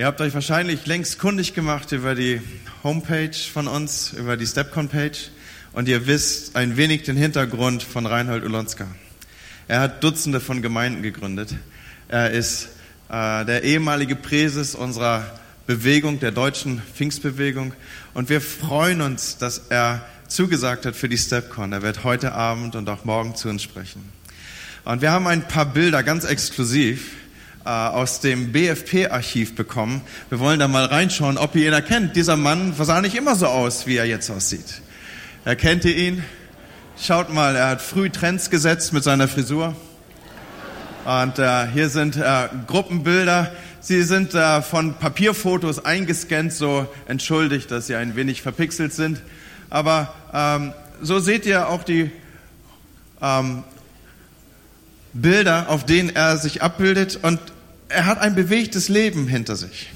Ihr habt euch wahrscheinlich längst kundig gemacht über die Homepage von uns, über die Stepcon-Page und ihr wisst ein wenig den Hintergrund von Reinhold Ulonska. Er hat Dutzende von Gemeinden gegründet. Er ist äh, der ehemalige Präses unserer Bewegung, der deutschen Pfingstbewegung. Und wir freuen uns, dass er zugesagt hat für die Stepcon. Er wird heute Abend und auch morgen zu uns sprechen. Und wir haben ein paar Bilder ganz exklusiv aus dem BFP-Archiv bekommen. Wir wollen da mal reinschauen, ob ihr ihn erkennt. Dieser Mann sah nicht immer so aus, wie er jetzt aussieht. Erkennt ihr ihn? Schaut mal, er hat früh Trends gesetzt mit seiner Frisur. Und äh, hier sind äh, Gruppenbilder. Sie sind äh, von Papierfotos eingescannt, so entschuldigt, dass sie ein wenig verpixelt sind. Aber ähm, so seht ihr auch die ähm, Bilder, auf denen er sich abbildet. Und er hat ein bewegtes Leben hinter sich.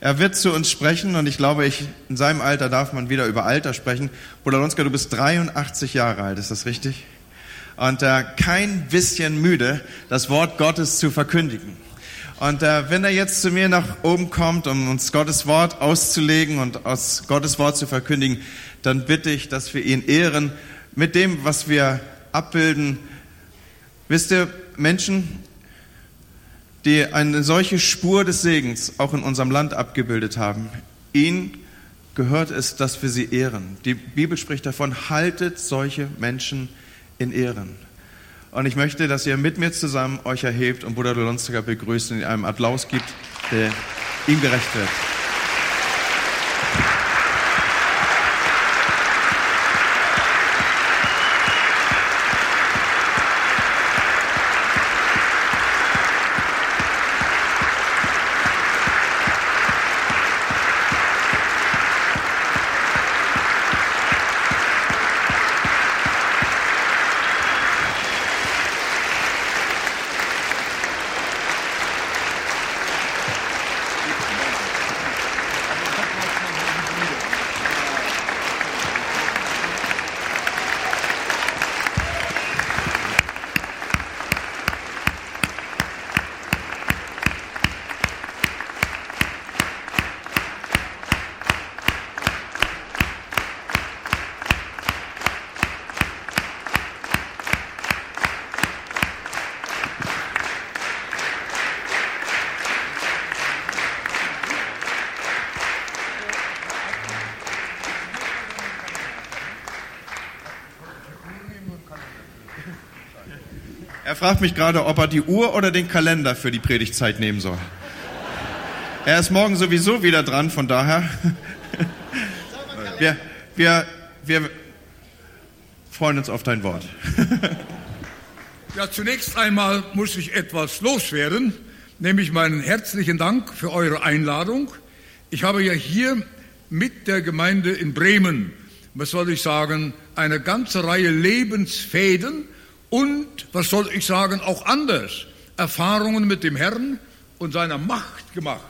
Er wird zu uns sprechen und ich glaube, ich, in seinem Alter darf man wieder über Alter sprechen. Bruder Lonska, du bist 83 Jahre alt, ist das richtig? Und äh, kein bisschen müde, das Wort Gottes zu verkündigen. Und äh, wenn er jetzt zu mir nach oben kommt, um uns Gottes Wort auszulegen und aus Gottes Wort zu verkündigen, dann bitte ich, dass wir ihn ehren mit dem, was wir abbilden. Wisst ihr, Menschen, die eine solche Spur des Segens auch in unserem Land abgebildet haben, ihnen gehört es, dass wir sie ehren. Die Bibel spricht davon, haltet solche Menschen in Ehren. Und ich möchte, dass ihr mit mir zusammen euch erhebt und Bruder Dolonstiger begrüßt und ihm einen Applaus gibt, der ihm gerecht wird. Fragt mich gerade, ob er die Uhr oder den Kalender für die Predigtzeit nehmen soll. Er ist morgen sowieso wieder dran, von daher. Wir, wir, wir freuen uns auf dein Wort. Ja, zunächst einmal muss ich etwas loswerden, nämlich meinen herzlichen Dank für eure Einladung. Ich habe ja hier mit der Gemeinde in Bremen, was soll ich sagen, eine ganze Reihe Lebensfäden was soll ich sagen, auch anders Erfahrungen mit dem Herrn und seiner Macht gemacht.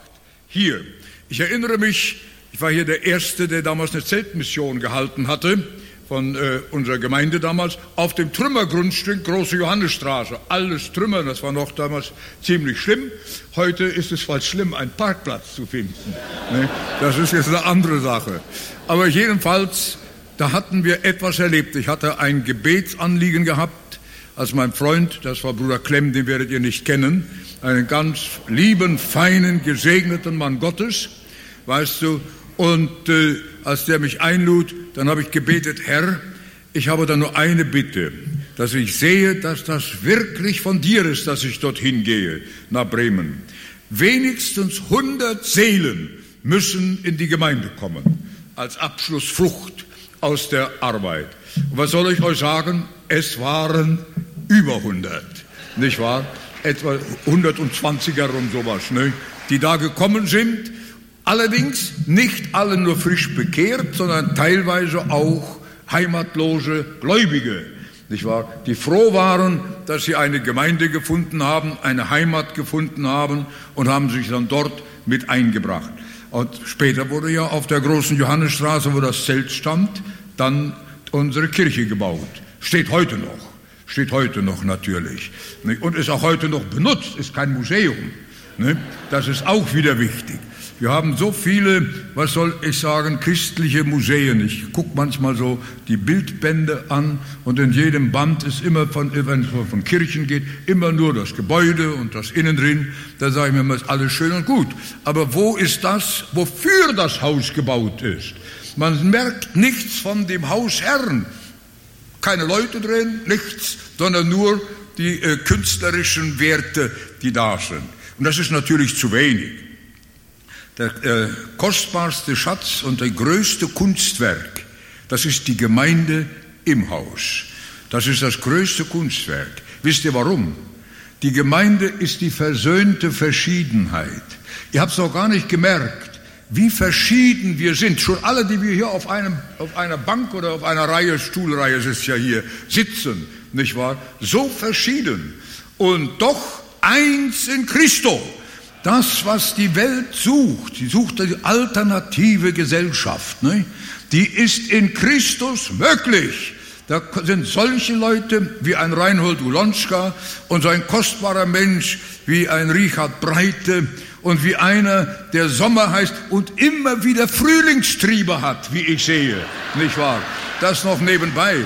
Hier. Ich erinnere mich, ich war hier der Erste, der damals eine Zeltmission gehalten hatte von äh, unserer Gemeinde damals, auf dem Trümmergrundstück Große Johannesstraße. Alles Trümmer, das war noch damals ziemlich schlimm. Heute ist es fast schlimm, einen Parkplatz zu finden. Ne? Das ist jetzt eine andere Sache. Aber jedenfalls, da hatten wir etwas erlebt. Ich hatte ein Gebetsanliegen gehabt als mein Freund, das war Bruder Klemm, den werdet ihr nicht kennen, einen ganz lieben, feinen, gesegneten Mann Gottes, weißt du, und äh, als der mich einlud, dann habe ich gebetet, Herr, ich habe da nur eine Bitte, dass ich sehe, dass das wirklich von dir ist, dass ich dorthin gehe, nach Bremen. Wenigstens 100 Seelen müssen in die Gemeinde kommen, als Abschlussfrucht aus der Arbeit. Und was soll ich euch sagen? Es waren über 100, nicht wahr? Etwa 120er und sowas, ne? die da gekommen sind. Allerdings nicht alle nur frisch bekehrt, sondern teilweise auch heimatlose Gläubige, nicht wahr? Die froh waren, dass sie eine Gemeinde gefunden haben, eine Heimat gefunden haben und haben sich dann dort mit eingebracht. Und später wurde ja auf der großen Johannesstraße, wo das Zelt stand, dann unsere Kirche gebaut. Steht heute noch. Steht heute noch natürlich. Und ist auch heute noch benutzt, ist kein Museum. Das ist auch wieder wichtig. Wir haben so viele, was soll ich sagen, christliche Museen. Ich gucke manchmal so die Bildbände an und in jedem Band ist immer, von, wenn es von Kirchen geht, immer nur das Gebäude und das Innendrin. Da sage ich mir, das ist alles schön und gut. Aber wo ist das, wofür das Haus gebaut ist? Man merkt nichts von dem Hausherrn. Keine Leute drin, nichts, sondern nur die äh, künstlerischen Werte, die da sind. Und das ist natürlich zu wenig. Der äh, kostbarste Schatz und der größte Kunstwerk, das ist die Gemeinde im Haus. Das ist das größte Kunstwerk. Wisst ihr warum? Die Gemeinde ist die versöhnte Verschiedenheit. Ihr habt es auch gar nicht gemerkt, wie verschieden wir sind. Schon alle, die wir hier auf, einem, auf einer Bank oder auf einer Reihe, Stuhlreihe ist ja hier, sitzen, nicht wahr? So verschieden. Und doch eins in Christo. Das, was die Welt sucht, sie sucht die alternative Gesellschaft, ne? die ist in Christus möglich. Da sind solche Leute wie ein Reinhold Ulonska und so ein kostbarer Mensch wie ein Richard Breite und wie einer, der Sommer heißt und immer wieder Frühlingstriebe hat, wie ich sehe, nicht wahr? Das noch nebenbei.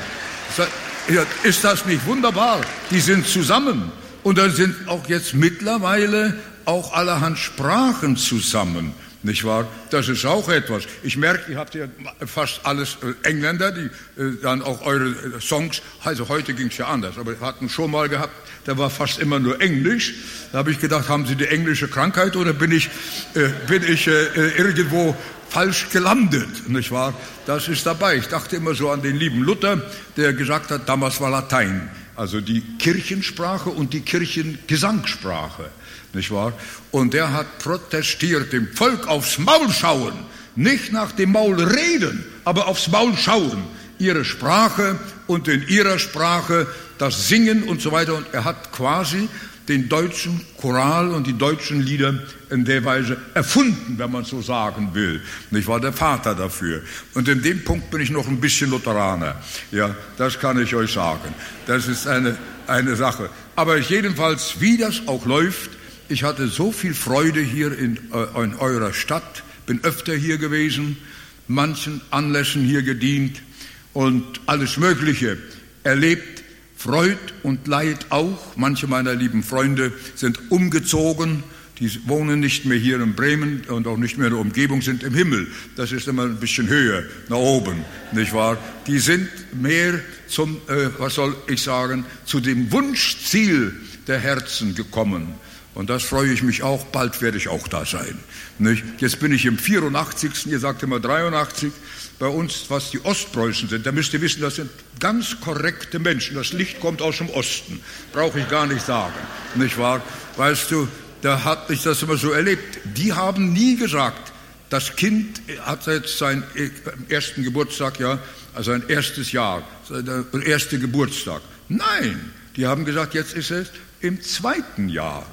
Ist das nicht wunderbar? Die sind zusammen. Und da sind auch jetzt mittlerweile auch allerhand Sprachen zusammen. Nicht wahr? Das ist auch etwas. Ich merke, ihr habt ja fast alles äh, Engländer, die äh, dann auch eure äh, Songs, also heute ging es ja anders, aber wir hatten schon mal gehabt, da war fast immer nur Englisch. Da habe ich gedacht, haben Sie die englische Krankheit oder bin ich, äh, bin ich äh, irgendwo falsch gelandet, nicht wahr? Das ist dabei. Ich dachte immer so an den lieben Luther, der gesagt hat, damals war Latein, also die Kirchensprache und die Kirchengesangssprache nicht wahr? Und der hat protestiert, dem Volk aufs Maul schauen, nicht nach dem Maul reden, aber aufs Maul schauen. Ihre Sprache und in ihrer Sprache das Singen und so weiter. Und er hat quasi den deutschen Choral und die deutschen Lieder in der Weise erfunden, wenn man so sagen will. Ich war der Vater dafür. Und in dem Punkt bin ich noch ein bisschen Lutheraner. Ja, das kann ich euch sagen. Das ist eine, eine Sache. Aber jedenfalls, wie das auch läuft, ich hatte so viel Freude hier in, äh, in eurer Stadt, bin öfter hier gewesen, manchen Anlässen hier gedient und alles Mögliche erlebt, Freud und Leid auch. Manche meiner lieben Freunde sind umgezogen, die wohnen nicht mehr hier in Bremen und auch nicht mehr in der Umgebung, sind im Himmel. Das ist immer ein bisschen höher, nach oben, nicht wahr? Die sind mehr zum, äh, was soll ich sagen, zu dem Wunschziel der Herzen gekommen. Und das freue ich mich auch, bald werde ich auch da sein. Nicht? Jetzt bin ich im 84. Ihr sagt immer 83. Bei uns, was die Ostpreußen sind, da müsst ihr wissen, das sind ganz korrekte Menschen. Das Licht kommt aus dem Osten. Brauche ich gar nicht sagen. Nicht wahr? Weißt du, da hat ich das immer so erlebt. Die haben nie gesagt, das Kind hat jetzt seinen ersten Geburtstag, ja, also ein erstes Jahr, der erste Geburtstag. Nein, die haben gesagt, jetzt ist es im zweiten Jahr.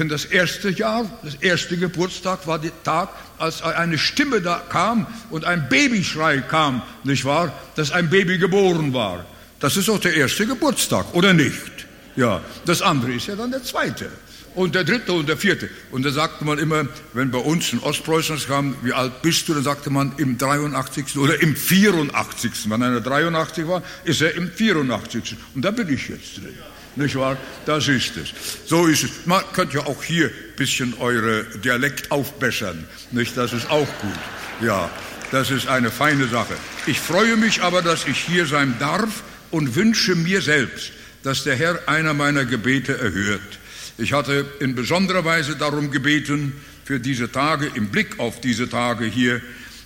Denn das erste Jahr, das erste Geburtstag war der Tag, als eine Stimme da kam und ein Babyschrei kam, nicht wahr, dass ein Baby geboren war. Das ist auch der erste Geburtstag, oder nicht? Ja, das andere ist ja dann der zweite. Und der dritte und der vierte. Und da sagte man immer, wenn bei uns in Ostpreußen kam, wie alt bist du? Dann sagte man im 83. oder im 84. Wenn einer 83 war, ist er im 84. Und da bin ich jetzt drin. Nicht wahr? Das ist es. So ist es. Man könnt ja auch hier ein bisschen eure Dialekt aufbessern. Nicht? Das ist auch gut. Ja, das ist eine feine Sache. Ich freue mich aber, dass ich hier sein darf und wünsche mir selbst, dass der Herr einer meiner Gebete erhört. Ich hatte in besonderer Weise darum gebeten, für diese Tage, im Blick auf diese Tage hier,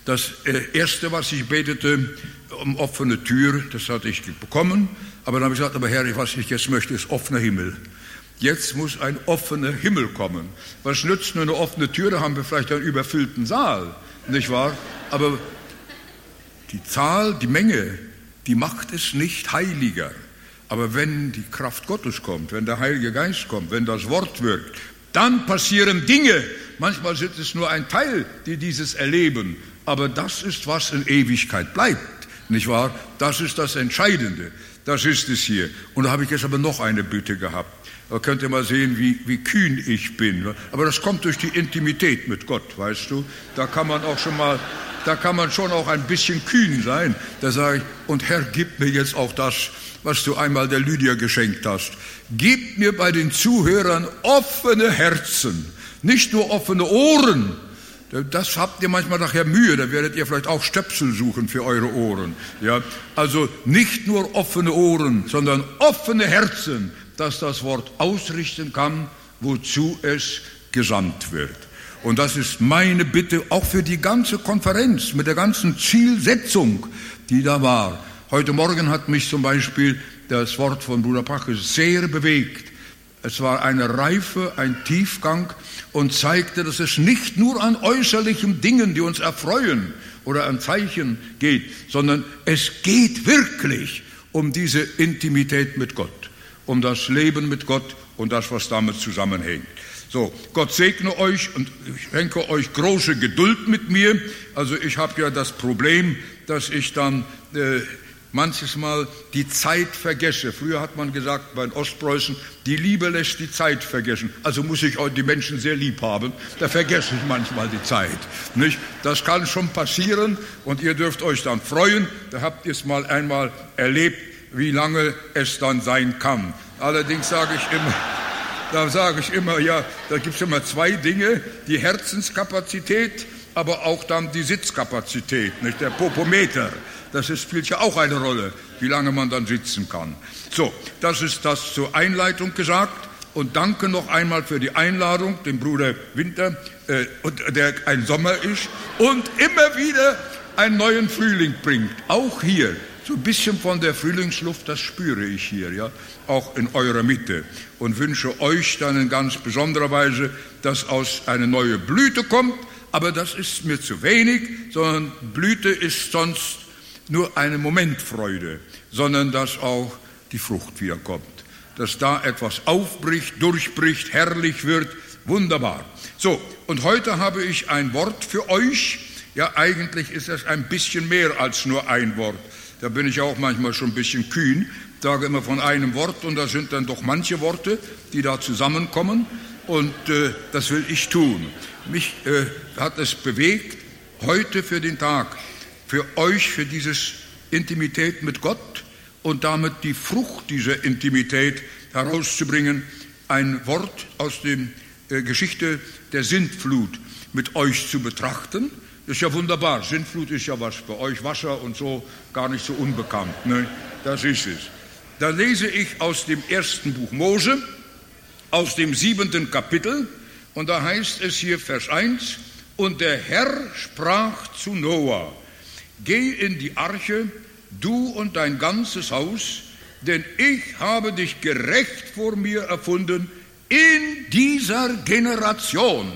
das äh, Erste, was ich betete, um offene Tür, das hatte ich bekommen. Aber dann habe ich gesagt, aber Herr, was ich jetzt möchte, ist offener Himmel. Jetzt muss ein offener Himmel kommen. Was nützt nur eine offene Tür? Da haben wir vielleicht einen überfüllten Saal, nicht wahr? Aber die Zahl, die Menge, die macht es nicht heiliger. Aber wenn die Kraft Gottes kommt, wenn der Heilige Geist kommt, wenn das Wort wirkt, dann passieren Dinge. Manchmal sind es nur ein Teil, die dieses erleben. Aber das ist, was in Ewigkeit bleibt. Nicht wahr? Das ist das Entscheidende. Das ist es hier. Und da habe ich jetzt aber noch eine Bitte gehabt. Da könnt ihr mal sehen, wie, wie kühn ich bin. Aber das kommt durch die Intimität mit Gott, weißt du? Da kann man auch schon mal, da kann man schon auch ein bisschen kühn sein. Da sage ich, und Herr, gib mir jetzt auch das, was du einmal der Lydia geschenkt hast. Gib mir bei den Zuhörern offene Herzen, nicht nur offene Ohren, das habt ihr manchmal nachher Mühe, da werdet ihr vielleicht auch Stöpsel suchen für eure Ohren. Ja, also nicht nur offene Ohren, sondern offene Herzen, dass das Wort ausrichten kann, wozu es gesandt wird. Und das ist meine Bitte auch für die ganze Konferenz mit der ganzen Zielsetzung, die da war. Heute Morgen hat mich zum Beispiel das Wort von Bruder Pache sehr bewegt. Es war eine Reife, ein Tiefgang und zeigte, dass es nicht nur an äußerlichen Dingen, die uns erfreuen oder an Zeichen geht, sondern es geht wirklich um diese Intimität mit Gott, um das Leben mit Gott und das, was damit zusammenhängt. So, Gott segne euch und ich schenke euch große Geduld mit mir. Also ich habe ja das Problem, dass ich dann äh, manches Mal die Zeit vergesse. Früher hat man gesagt bei den Ostpreußen, die Liebe lässt die Zeit vergessen. Also muss ich die Menschen sehr lieb haben. Da vergesse ich manchmal die Zeit. Nicht? Das kann schon passieren und ihr dürft euch dann freuen. Da habt ihr es mal einmal erlebt, wie lange es dann sein kann. Allerdings sage ich immer, da sage ich immer, ja, da gibt es immer zwei Dinge, die Herzenskapazität, aber auch dann die Sitzkapazität, nicht der Popometer. Das ist, spielt ja auch eine Rolle, wie lange man dann sitzen kann. So, das ist das zur Einleitung gesagt. Und danke noch einmal für die Einladung, dem Bruder Winter, äh, der ein Sommer ist und immer wieder einen neuen Frühling bringt. Auch hier. So ein bisschen von der Frühlingsluft, das spüre ich hier, ja, auch in eurer Mitte. Und wünsche euch dann in ganz besonderer Weise, dass aus eine neue Blüte kommt. Aber das ist mir zu wenig, sondern Blüte ist sonst nur eine Momentfreude, sondern dass auch die Frucht wiederkommt. Dass da etwas aufbricht, durchbricht, herrlich wird, wunderbar. So, und heute habe ich ein Wort für euch. Ja, eigentlich ist es ein bisschen mehr als nur ein Wort. Da bin ich auch manchmal schon ein bisschen kühn, sage immer von einem Wort und da sind dann doch manche Worte, die da zusammenkommen und äh, das will ich tun. Mich äh, hat es bewegt, heute für den Tag für euch, für dieses Intimität mit Gott und damit die Frucht dieser Intimität herauszubringen, ein Wort aus der äh, Geschichte der Sintflut mit euch zu betrachten. Das ist ja wunderbar. Sintflut ist ja was für euch Wasser und so gar nicht so unbekannt. Ne? Das ist es. Da lese ich aus dem ersten Buch Mose, aus dem siebenten Kapitel, und da heißt es hier Vers 1, und der Herr sprach zu Noah, Geh in die Arche, du und dein ganzes Haus, denn ich habe dich gerecht vor mir erfunden in dieser Generation.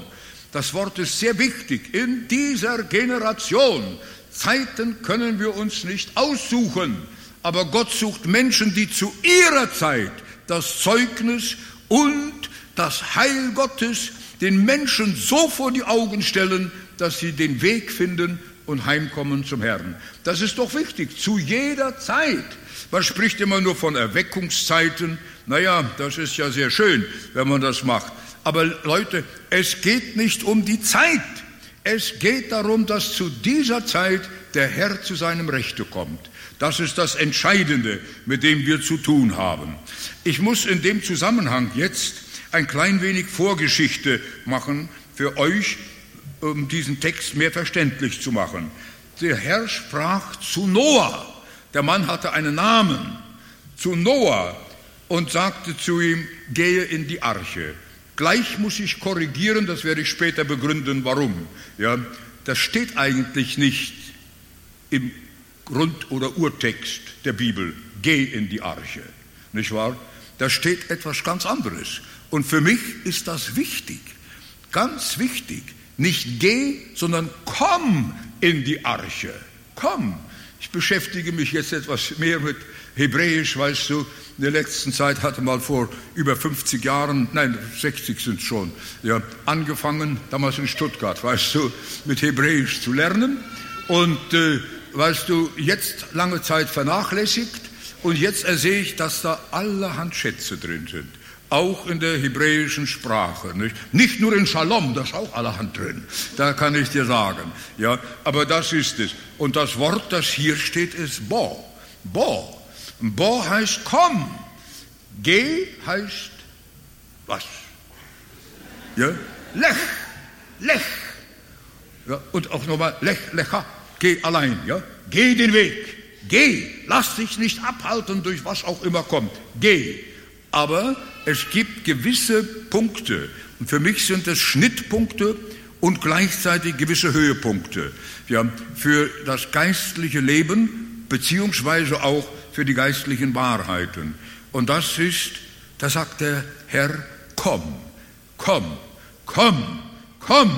Das Wort ist sehr wichtig, in dieser Generation. Zeiten können wir uns nicht aussuchen, aber Gott sucht Menschen, die zu ihrer Zeit das Zeugnis und das Heil Gottes den Menschen so vor die Augen stellen, dass sie den Weg finden und heimkommen zum Herrn. Das ist doch wichtig, zu jeder Zeit. Man spricht immer nur von Erweckungszeiten. Naja, das ist ja sehr schön, wenn man das macht. Aber Leute, es geht nicht um die Zeit. Es geht darum, dass zu dieser Zeit der Herr zu seinem Rechte kommt. Das ist das Entscheidende, mit dem wir zu tun haben. Ich muss in dem Zusammenhang jetzt ein klein wenig Vorgeschichte machen für euch, um diesen Text mehr verständlich zu machen. Der Herr sprach zu Noah. Der Mann hatte einen Namen. Zu Noah und sagte zu ihm, gehe in die Arche. Gleich muss ich korrigieren, das werde ich später begründen, warum. Ja, das steht eigentlich nicht im Grund- oder Urtext der Bibel. Geh in die Arche. Nicht wahr? Da steht etwas ganz anderes. Und für mich ist das wichtig. Ganz wichtig. Nicht geh, sondern komm in die Arche. Komm. Ich beschäftige mich jetzt etwas mehr mit Hebräisch, weißt du. In der letzten Zeit hatte mal vor über 50 Jahren, nein, 60 sind schon, ja, angefangen, damals in Stuttgart, weißt du, mit Hebräisch zu lernen. Und äh, weißt du, jetzt lange Zeit vernachlässigt und jetzt ersehe ich, dass da allerhand Schätze drin sind. Auch in der hebräischen Sprache. Nicht, nicht nur in Shalom, da ist auch allerhand drin. Da kann ich dir sagen. Ja, aber das ist es. Und das Wort, das hier steht, ist Bo. Bo. Bo heißt komm. Geh heißt was? Ja? Lech. Lech. Ja, und auch nochmal Lech, Lecha. Geh allein. Ja? Geh den Weg. Geh, lass dich nicht abhalten durch was auch immer kommt. Geh. Aber es gibt gewisse Punkte. Und für mich sind es Schnittpunkte und gleichzeitig gewisse Höhepunkte. Ja, für das geistliche Leben beziehungsweise auch für die geistlichen Wahrheiten. Und das ist, da sagt der Herr, komm, komm, komm, komm.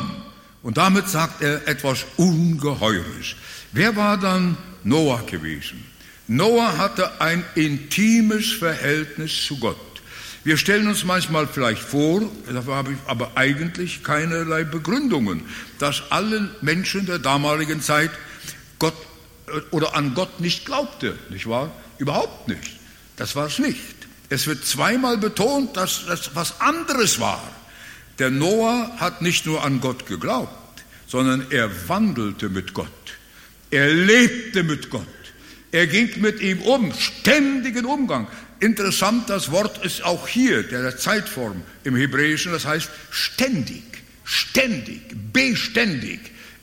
Und damit sagt er etwas Ungeheures. Wer war dann Noah gewesen. Noah hatte ein intimes Verhältnis zu Gott. Wir stellen uns manchmal vielleicht vor, dafür habe ich aber eigentlich keinerlei Begründungen, dass alle Menschen der damaligen Zeit Gott äh, oder an Gott nicht glaubte, nicht wahr? Überhaupt nicht. Das war es nicht. Es wird zweimal betont, dass das was anderes war. Der Noah hat nicht nur an Gott geglaubt, sondern er wandelte mit Gott. Er lebte mit Gott. Er ging mit ihm um, ständigen Umgang. Interessant, das Wort ist auch hier, der Zeitform im Hebräischen, das heißt ständig, ständig, beständig,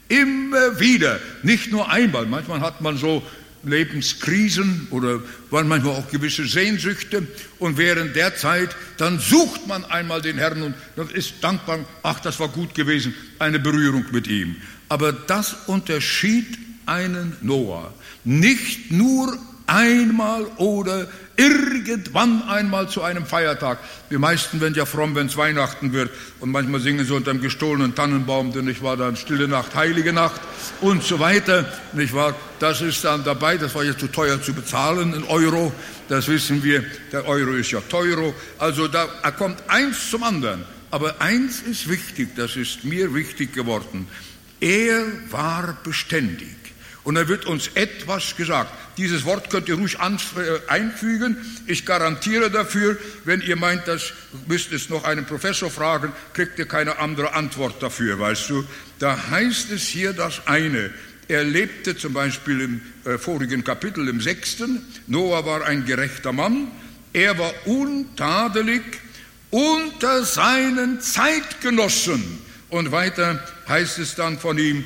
immer wieder, nicht nur einmal. Manchmal hat man so Lebenskrisen oder manchmal auch gewisse Sehnsüchte und während der Zeit, dann sucht man einmal den Herrn und dann ist dankbar, ach, das war gut gewesen, eine Berührung mit ihm. Aber das unterschied einen Noah. Nicht nur einmal oder irgendwann einmal zu einem Feiertag. Die meisten werden ja fromm, wenn es Weihnachten wird und manchmal singen sie unter dem gestohlenen Tannenbaum, denn ich war dann stille Nacht, heilige Nacht und so weiter, nicht wahr? Das ist dann dabei, das war jetzt zu teuer zu bezahlen in Euro, das wissen wir, der Euro ist ja teuro, also da kommt eins zum anderen. Aber eins ist wichtig, das ist mir wichtig geworden. Er war beständig. Und da wird uns etwas gesagt. Dieses Wort könnt ihr ruhig äh, einfügen. Ich garantiere dafür, wenn ihr meint, das müsst es noch einen Professor fragen, kriegt ihr keine andere Antwort dafür, weißt du. Da heißt es hier das eine. Er lebte zum Beispiel im äh, vorigen Kapitel, im sechsten. Noah war ein gerechter Mann. Er war untadelig unter seinen Zeitgenossen. Und weiter heißt es dann von ihm,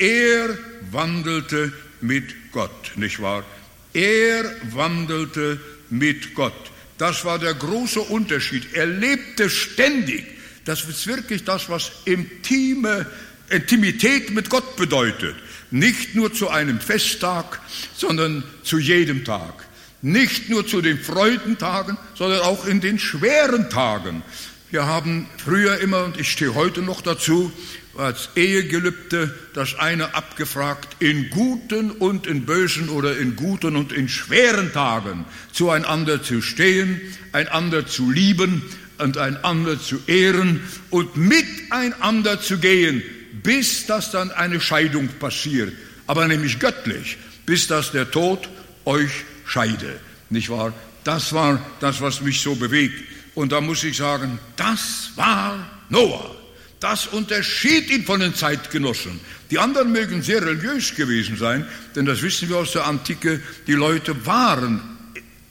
er wandelte mit Gott, nicht wahr? Er wandelte mit Gott. Das war der große Unterschied. Er lebte ständig. Das ist wirklich das, was intime Intimität mit Gott bedeutet. Nicht nur zu einem Festtag, sondern zu jedem Tag. Nicht nur zu den Freudentagen, sondern auch in den schweren Tagen. Wir haben früher immer, und ich stehe heute noch dazu, als Ehegelübde das eine abgefragt, in guten und in bösen oder in guten und in schweren Tagen zueinander zu stehen, einander zu lieben und einander zu ehren und miteinander zu gehen, bis das dann eine Scheidung passiert, aber nämlich göttlich, bis das der Tod euch scheide, nicht wahr? Das war das, was mich so bewegt. Und da muss ich sagen, das war Noah. Das unterschied ihn von den Zeitgenossen. Die anderen mögen sehr religiös gewesen sein, denn das wissen wir aus der Antike, die Leute waren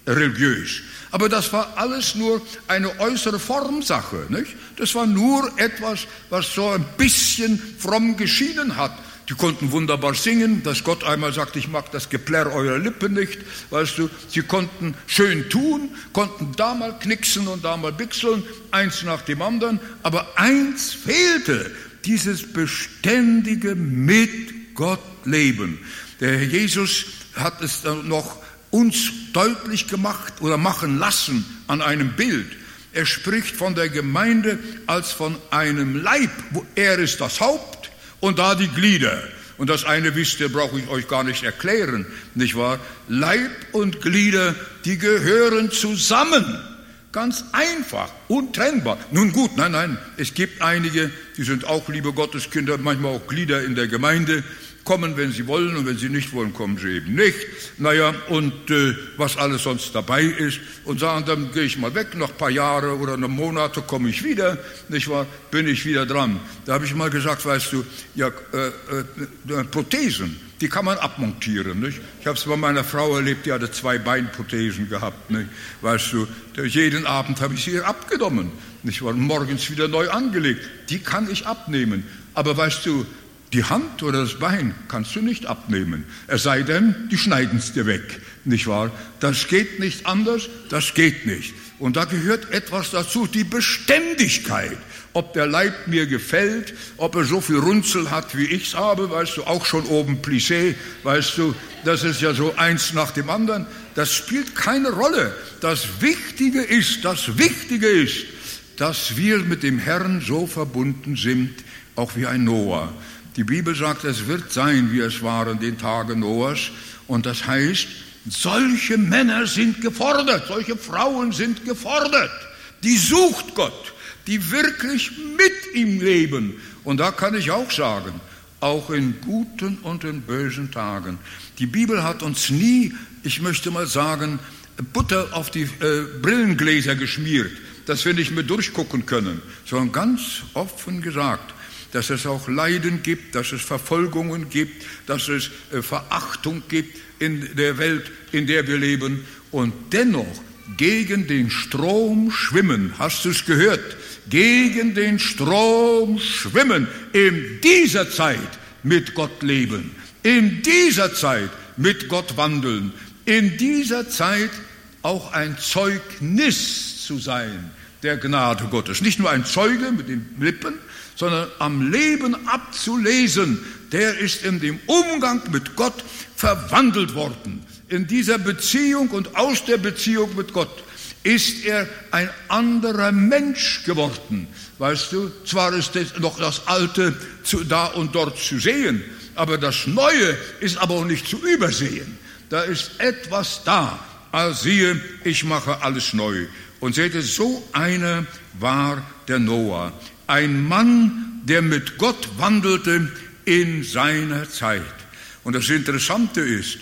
religiös. Aber das war alles nur eine äußere Formsache. Nicht? Das war nur etwas, was so ein bisschen fromm geschienen hat. Die konnten wunderbar singen, dass Gott einmal sagt, ich mag das Geplärr eurer Lippen nicht, weißt du. Sie konnten schön tun, konnten da mal knicksen und da mal bixeln, eins nach dem anderen. Aber eins fehlte, dieses beständige mit Gott leben. Der Herr Jesus hat es noch uns deutlich gemacht oder machen lassen an einem Bild. Er spricht von der Gemeinde als von einem Leib. Er ist das Haupt und da die Glieder. Und das eine wisst ihr, brauche ich euch gar nicht erklären, nicht wahr? Leib und Glieder, die gehören zusammen. Ganz einfach, untrennbar. Nun gut, nein, nein, es gibt einige, die sind auch liebe Gotteskinder, manchmal auch Glieder in der Gemeinde, kommen, wenn sie wollen und wenn sie nicht wollen, kommen sie eben nicht. Naja, und äh, was alles sonst dabei ist. Und sagen, dann gehe ich mal weg, noch ein paar Jahre oder eine Monate komme ich wieder, nicht wahr, bin ich wieder dran. Da habe ich mal gesagt, weißt du, ja, äh, äh, Prothesen, die kann man abmontieren. Nicht? Ich habe es bei meiner Frau erlebt, die hatte zwei Beinprothesen gehabt. Nicht? Weißt du, jeden Abend habe ich sie abgenommen. Nicht wahr? Morgens wieder neu angelegt. Die kann ich abnehmen. Aber weißt du, die Hand oder das Bein kannst du nicht abnehmen. Es sei denn, die schneiden es dir weg. Nicht wahr? Das geht nicht anders, das geht nicht. Und da gehört etwas dazu, die Beständigkeit ob der Leib mir gefällt, ob er so viel Runzel hat, wie ich's habe, weißt du, auch schon oben Plissé, weißt du, das ist ja so eins nach dem anderen. Das spielt keine Rolle. Das Wichtige ist, das Wichtige ist, dass wir mit dem Herrn so verbunden sind, auch wie ein Noah. Die Bibel sagt, es wird sein, wie es war in den Tagen Noahs. Und das heißt, solche Männer sind gefordert, solche Frauen sind gefordert. Die sucht Gott die wirklich mit ihm leben. Und da kann ich auch sagen, auch in guten und in bösen Tagen. Die Bibel hat uns nie, ich möchte mal sagen, Butter auf die äh, Brillengläser geschmiert, dass wir nicht mehr durchgucken können, sondern ganz offen gesagt, dass es auch Leiden gibt, dass es Verfolgungen gibt, dass es äh, Verachtung gibt in der Welt, in der wir leben und dennoch gegen den Strom schwimmen. Hast du es gehört? gegen den Strom schwimmen, in dieser Zeit mit Gott leben, in dieser Zeit mit Gott wandeln, in dieser Zeit auch ein Zeugnis zu sein der Gnade Gottes. Nicht nur ein Zeuge mit den Lippen, sondern am Leben abzulesen, der ist in dem Umgang mit Gott verwandelt worden. In dieser Beziehung und aus der Beziehung mit Gott ist er ein anderer Mensch geworden. Weißt du, zwar ist noch das Alte zu, da und dort zu sehen, aber das Neue ist aber auch nicht zu übersehen. Da ist etwas da. als siehe, ich mache alles neu. Und seht ihr, so einer war der Noah. Ein Mann, der mit Gott wandelte in seiner Zeit. Und das Interessante ist,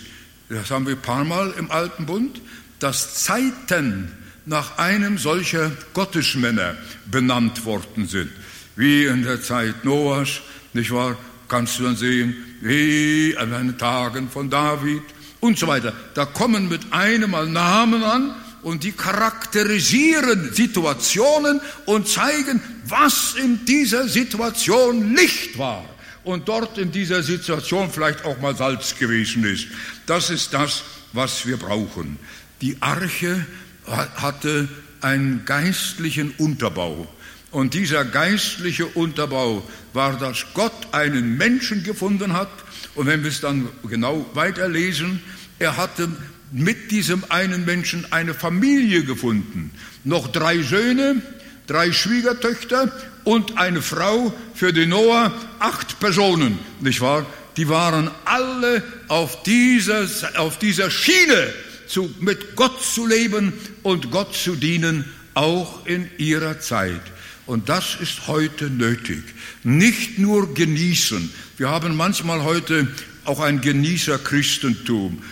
das haben wir ein paar Mal im Alten Bund, dass Zeiten nach einem solcher Gottesmänner benannt worden sind. Wie in der Zeit Noahs, nicht wahr? Kannst du dann sehen, wie an den Tagen von David und so weiter. Da kommen mit einem Mal Namen an und die charakterisieren Situationen und zeigen, was in dieser Situation Licht war und dort in dieser Situation vielleicht auch mal Salz gewesen ist. Das ist das, was wir brauchen. Die Arche hatte einen geistlichen Unterbau. Und dieser geistliche Unterbau war, dass Gott einen Menschen gefunden hat. Und wenn wir es dann genau weiterlesen, er hatte mit diesem einen Menschen eine Familie gefunden. Noch drei Söhne, drei Schwiegertöchter und eine Frau für den Noah, acht Personen, nicht wahr? Die waren alle auf dieser, auf dieser Schiene zu, mit Gott zu leben und Gott zu dienen, auch in ihrer Zeit. Und das ist heute nötig. Nicht nur genießen. Wir haben manchmal heute auch ein Genießer-Christentum.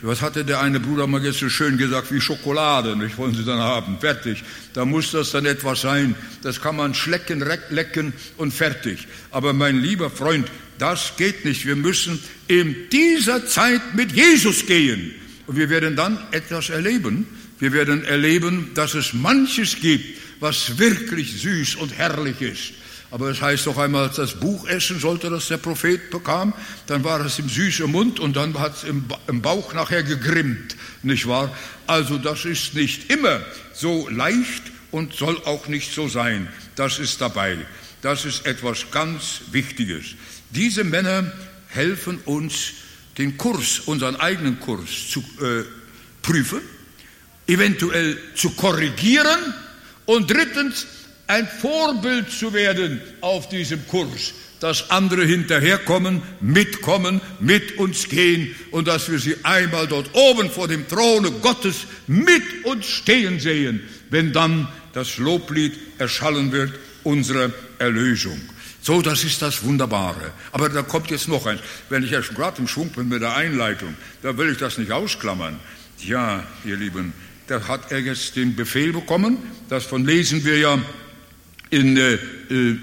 Was hatte der eine Bruder mal jetzt so schön gesagt, wie Schokolade, nicht? wollen Sie dann haben, fertig. Da muss das dann etwas sein, das kann man schlecken, lecken und fertig. Aber mein lieber Freund, das geht nicht. Wir müssen in dieser Zeit mit Jesus gehen. Und wir werden dann etwas erleben. Wir werden erleben, dass es manches gibt, was wirklich süß und herrlich ist. Aber es heißt doch einmal, als das Buch essen sollte, das der Prophet bekam, dann war es im süßen Mund und dann hat es im Bauch nachher gegrimmt, nicht wahr? Also das ist nicht immer so leicht und soll auch nicht so sein. Das ist dabei. Das ist etwas ganz Wichtiges. Diese Männer helfen uns den Kurs, unseren eigenen Kurs zu äh, prüfen, eventuell zu korrigieren und drittens ein Vorbild zu werden auf diesem Kurs, dass andere hinterherkommen, mitkommen, mit uns gehen und dass wir sie einmal dort oben vor dem Throne Gottes mit uns stehen sehen, wenn dann das Loblied erschallen wird unserer Erlösung. So, das ist das Wunderbare. Aber da kommt jetzt noch eins. Wenn ich ja schon gerade im Schwung bin mit der Einleitung, da will ich das nicht ausklammern. Ja, ihr Lieben, da hat er jetzt den Befehl bekommen, davon lesen wir ja in, äh, äh,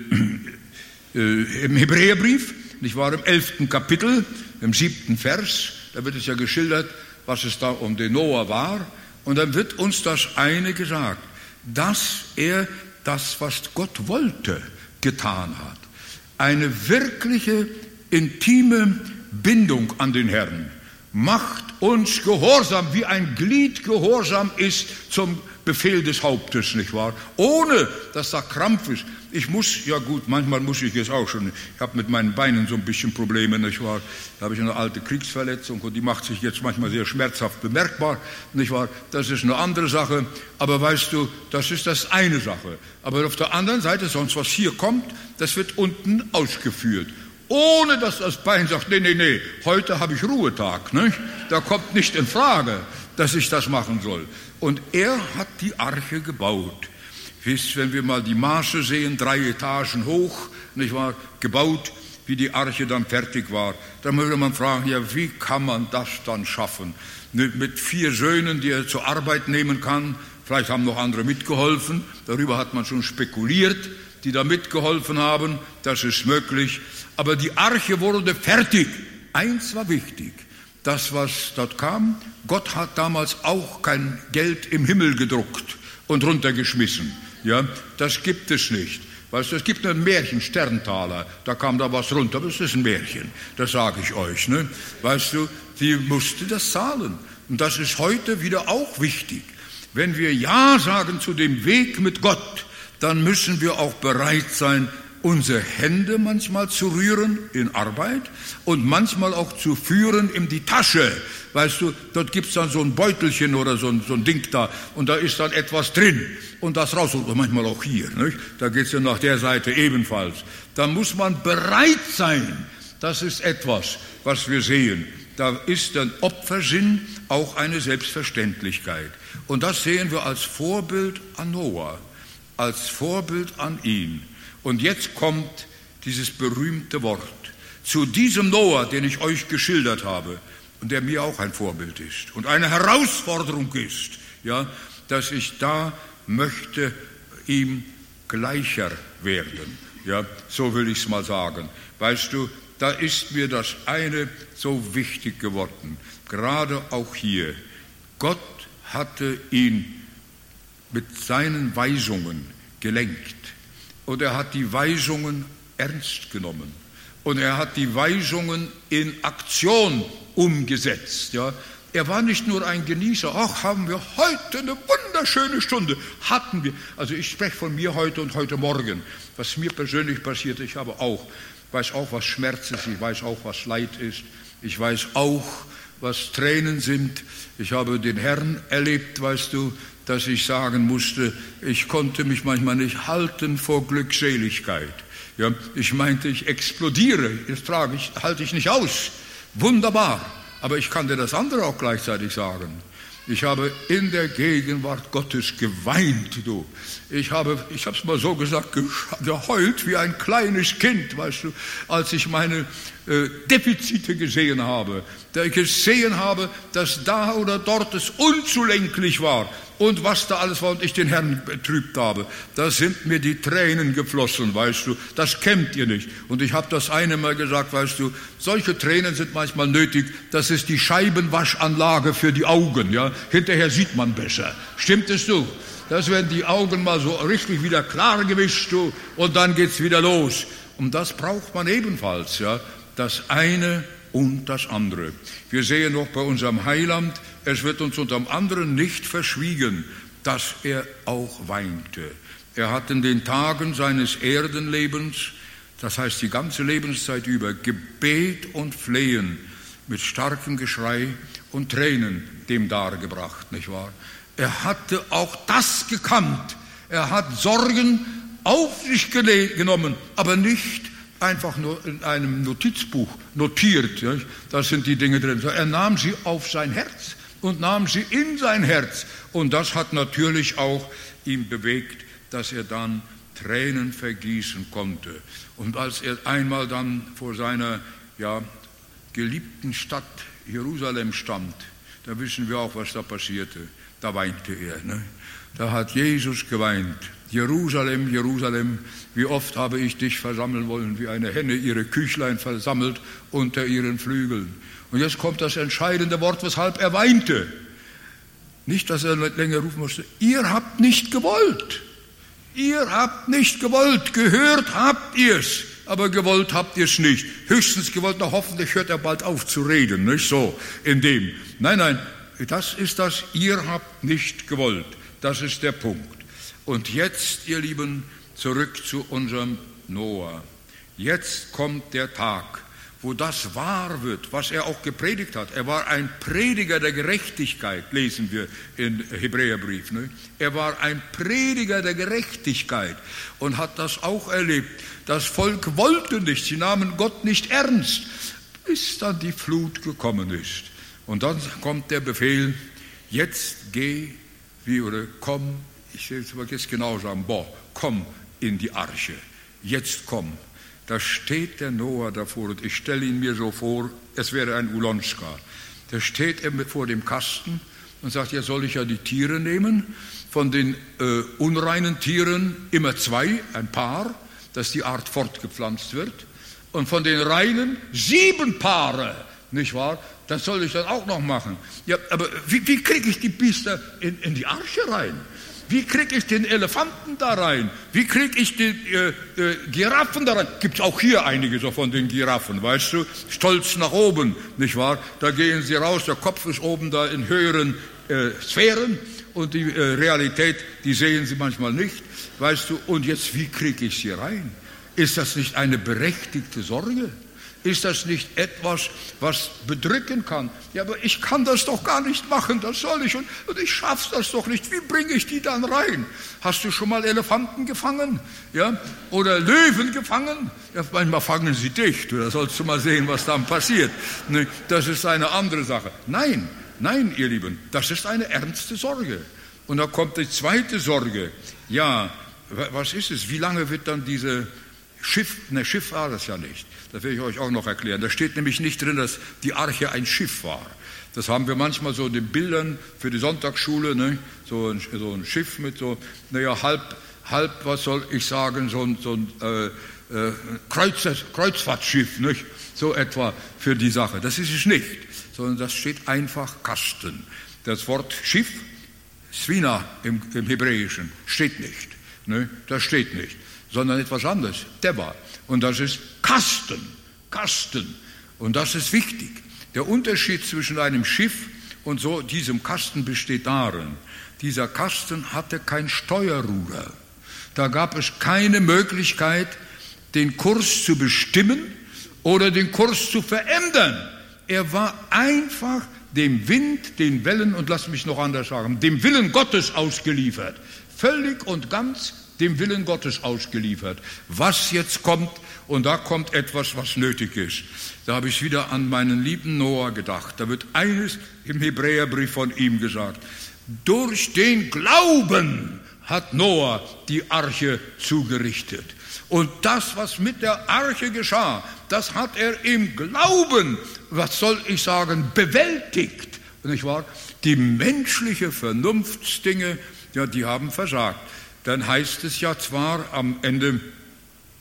äh, im Hebräerbrief, nicht wahr, im elften Kapitel, im siebten Vers, da wird es ja geschildert, was es da um den Noah war. Und dann wird uns das eine gesagt, dass er das, was Gott wollte, getan hat eine wirkliche intime Bindung an den Herrn macht uns gehorsam, wie ein Glied gehorsam ist zum Befehl des Hauptes, nicht wahr? Ohne, dass da Krampf ist. Ich muss, ja gut, manchmal muss ich jetzt auch schon, ich habe mit meinen Beinen so ein bisschen Probleme, nicht wahr? Da habe ich eine alte Kriegsverletzung und die macht sich jetzt manchmal sehr schmerzhaft bemerkbar, nicht wahr? Das ist eine andere Sache, aber weißt du, das ist das eine Sache. Aber auf der anderen Seite, sonst was hier kommt, das wird unten ausgeführt ohne dass das Bein sagt, nee, nee, nee, heute habe ich Ruhetag. Nicht? Da kommt nicht in Frage, dass ich das machen soll. Und er hat die Arche gebaut. Wisst, wenn wir mal die Maße sehen, drei Etagen hoch, nicht wahr, gebaut, wie die Arche dann fertig war, dann würde man fragen, ja, wie kann man das dann schaffen? Mit vier Söhnen, die er zur Arbeit nehmen kann, vielleicht haben noch andere mitgeholfen, darüber hat man schon spekuliert, die da mitgeholfen haben, das ist möglich, aber die Arche wurde fertig. Eins war wichtig, das, was dort kam, Gott hat damals auch kein Geld im Himmel gedruckt und runtergeschmissen. Ja, das gibt es nicht. Weißt es gibt einen Märchen, Sterntaler, da kam da was runter, aber es ist ein Märchen, das sage ich euch. Ne? Weißt du, sie musste das zahlen. Und das ist heute wieder auch wichtig. Wenn wir Ja sagen zu dem Weg mit Gott, dann müssen wir auch bereit sein, unsere Hände manchmal zu rühren in Arbeit und manchmal auch zu führen in die Tasche. Weißt du, dort gibt's dann so ein Beutelchen oder so ein, so ein Ding da und da ist dann etwas drin und das raus, oder manchmal auch hier, nicht? da geht's ja nach der Seite ebenfalls. Da muss man bereit sein, das ist etwas, was wir sehen. Da ist ein Opfersinn auch eine Selbstverständlichkeit. Und das sehen wir als Vorbild an Noah, als Vorbild an ihn. Und jetzt kommt dieses berühmte Wort. Zu diesem Noah, den ich euch geschildert habe und der mir auch ein Vorbild ist und eine Herausforderung ist, ja, dass ich da möchte ihm gleicher werden. Ja, so will ich es mal sagen. Weißt du, da ist mir das eine so wichtig geworden, gerade auch hier. Gott hatte ihn mit seinen Weisungen gelenkt. Und er hat die Weisungen ernst genommen. Und er hat die Weisungen in Aktion umgesetzt. Ja. Er war nicht nur ein Genießer, ach, haben wir heute eine wunderschöne Stunde. Hatten wir. Also ich spreche von mir heute und heute Morgen. Was mir persönlich passiert, ich habe auch, weiß auch, was Schmerz ist, ich weiß auch, was Leid ist. Ich weiß auch, was Tränen sind. Ich habe den Herrn erlebt, weißt du, dass ich sagen musste, ich konnte mich manchmal nicht halten vor Glückseligkeit. Ja, ich meinte, ich explodiere, jetzt frage ich, halte ich nicht aus. Wunderbar. Aber ich kann dir das andere auch gleichzeitig sagen. Ich habe in der Gegenwart Gottes geweint, du. Ich habe, ich habe es mal so gesagt, geheult wie ein kleines Kind, weißt du, als ich meine äh, Defizite gesehen habe. Da ich gesehen habe, dass da oder dort es unzulenklich war und was da alles war und ich den Herrn betrübt habe. Da sind mir die Tränen geflossen, weißt du. Das kennt ihr nicht. Und ich habe das eine Mal gesagt, weißt du, solche Tränen sind manchmal nötig. Das ist die Scheibenwaschanlage für die Augen, ja. Hinterher sieht man besser. Stimmt es du? Das werden die Augen mal so richtig wieder klar gewischt, du, und dann geht's wieder los. Und das braucht man ebenfalls, ja. Das eine und das andere. Wir sehen doch bei unserem Heiland, es wird uns unter anderem nicht verschwiegen, dass er auch weinte. Er hat in den Tagen seines Erdenlebens, das heißt die ganze Lebenszeit über, Gebet und Flehen mit starkem Geschrei und Tränen dem dargebracht, nicht wahr? Er hatte auch das gekannt. Er hat Sorgen auf sich genommen, aber nicht einfach nur in einem Notizbuch notiert. Da sind die Dinge drin. Er nahm sie auf sein Herz und nahm sie in sein Herz. Und das hat natürlich auch ihn bewegt, dass er dann Tränen vergießen konnte. Und als er einmal dann vor seiner ja, geliebten Stadt Jerusalem stand, da wissen wir auch, was da passierte. Da weinte er. Ne? Da hat Jesus geweint. Jerusalem, Jerusalem, wie oft habe ich dich versammeln wollen, wie eine Henne ihre Küchlein versammelt unter ihren Flügeln. Und jetzt kommt das entscheidende Wort, weshalb er weinte. Nicht, dass er länger rufen musste, ihr habt nicht gewollt. Ihr habt nicht gewollt, gehört habt ihr's, aber gewollt habt ihr's nicht. Höchstens gewollt, na hoffentlich hört er bald auf zu reden, nicht so in dem. Nein, nein, das ist das, ihr habt nicht gewollt. Das ist der Punkt. Und jetzt, ihr Lieben, zurück zu unserem Noah. Jetzt kommt der Tag, wo das wahr wird, was er auch gepredigt hat. Er war ein Prediger der Gerechtigkeit, lesen wir im Hebräerbrief. Ne? Er war ein Prediger der Gerechtigkeit und hat das auch erlebt. Das Volk wollte nicht, sie nahmen Gott nicht ernst, bis dann die Flut gekommen ist. Und dann kommt der Befehl, jetzt geh, wie oder komm, ich will es jetzt genau sagen, boah, komm in die Arche, jetzt komm. Da steht der Noah davor und ich stelle ihn mir so vor, es wäre ein Ulonska. Da steht er vor dem Kasten und sagt, ja soll ich ja die Tiere nehmen, von den äh, unreinen Tieren immer zwei, ein Paar, dass die Art fortgepflanzt wird, und von den reinen sieben Paare, nicht wahr? Das soll ich dann auch noch machen. Ja, aber wie, wie kriege ich die Biester in, in die Arche rein? Wie kriege ich den Elefanten da rein? Wie kriege ich die äh, äh, Giraffen da rein? Gibt es auch hier einige so von den Giraffen, weißt du? Stolz nach oben, nicht wahr? Da gehen sie raus, der Kopf ist oben da in höheren äh, Sphären und die äh, Realität, die sehen sie manchmal nicht, weißt du? Und jetzt, wie kriege ich sie rein? Ist das nicht eine berechtigte Sorge? Ist das nicht etwas, was bedrücken kann? Ja, aber ich kann das doch gar nicht machen, das soll ich und, und ich schaff's das doch nicht. Wie bringe ich die dann rein? Hast du schon mal Elefanten gefangen? Ja? Oder Löwen gefangen? Ja, manchmal fangen sie dich, da sollst du mal sehen, was dann passiert. Ne, das ist eine andere Sache. Nein, nein, ihr Lieben, das ist eine ernste Sorge. Und da kommt die zweite Sorge. Ja, was ist es? Wie lange wird dann diese Schiff, ne, Schiff war das ja nicht. Das will ich euch auch noch erklären. Da steht nämlich nicht drin, dass die Arche ein Schiff war. Das haben wir manchmal so in den Bildern für die Sonntagsschule, ne? so, ein, so ein Schiff mit so, naja, halb, halb, was soll ich sagen, so ein, so ein äh, äh, Kreuz, Kreuzfahrtschiff, nicht? so etwa für die Sache. Das ist es nicht, sondern das steht einfach Kasten. Das Wort Schiff, Svina im, im Hebräischen, steht nicht. Ne? Das steht nicht sondern etwas anderes, Deba. Und das ist Kasten, Kasten. Und das ist wichtig. Der Unterschied zwischen einem Schiff und so diesem Kasten besteht darin, dieser Kasten hatte kein Steuerruder. Da gab es keine Möglichkeit, den Kurs zu bestimmen oder den Kurs zu verändern. Er war einfach dem Wind, den Wellen und lass mich noch anders sagen, dem Willen Gottes ausgeliefert. Völlig und ganz dem Willen Gottes ausgeliefert. Was jetzt kommt, und da kommt etwas, was nötig ist. Da habe ich wieder an meinen lieben Noah gedacht. Da wird eines im Hebräerbrief von ihm gesagt. Durch den Glauben hat Noah die Arche zugerichtet. Und das, was mit der Arche geschah, das hat er im Glauben, was soll ich sagen, bewältigt. Nicht wahr? Die menschliche Vernunftsdinge, ja, die haben versagt dann heißt es ja zwar am Ende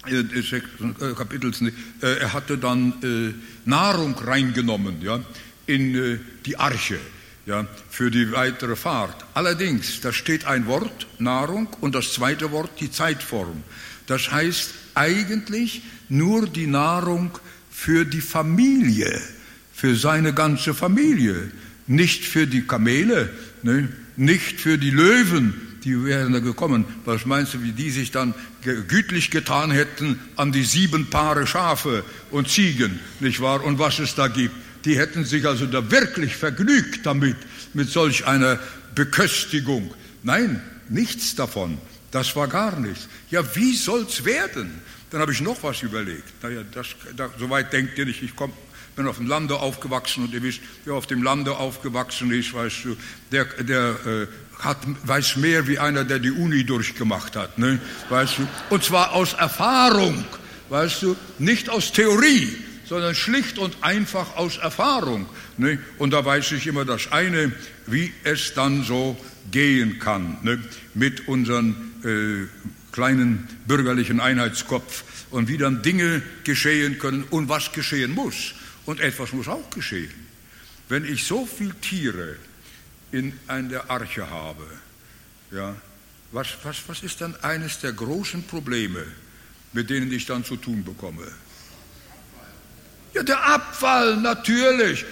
des äh, Kapitels, äh, er hatte dann äh, Nahrung reingenommen ja, in die Arche ja, für die weitere Fahrt. Allerdings, da steht ein Wort, Nahrung, und das zweite Wort, die Zeitform. Das heißt eigentlich nur die Nahrung für die Familie, für seine ganze Familie, nicht für die Kamele, ne, nicht für die Löwen, die wären da gekommen. Was meinst du, wie die sich dann gütlich getan hätten an die sieben Paare Schafe und Ziegen, nicht wahr? Und was es da gibt. Die hätten sich also da wirklich vergnügt damit, mit solch einer Beköstigung. Nein, nichts davon. Das war gar nichts. Ja, wie soll's werden? Dann habe ich noch was überlegt. Naja, das, da, so weit denkt ihr nicht, ich komme bin auf dem Lande aufgewachsen und ihr wisst, wer auf dem Lande aufgewachsen ist, weißt du, der, der äh, hat, weiß mehr wie einer, der die Uni durchgemacht hat, ne? weißt du, und zwar aus Erfahrung, weißt du, nicht aus Theorie, sondern schlicht und einfach aus Erfahrung. Ne? Und da weiß ich immer das eine, wie es dann so gehen kann ne? mit unserem äh, kleinen bürgerlichen Einheitskopf und wie dann Dinge geschehen können und was geschehen muss. Und etwas muss auch geschehen. Wenn ich so viele Tiere in der Arche habe, ja, was, was, was ist dann eines der großen Probleme, mit denen ich dann zu tun bekomme? Ja, der Abfall, natürlich.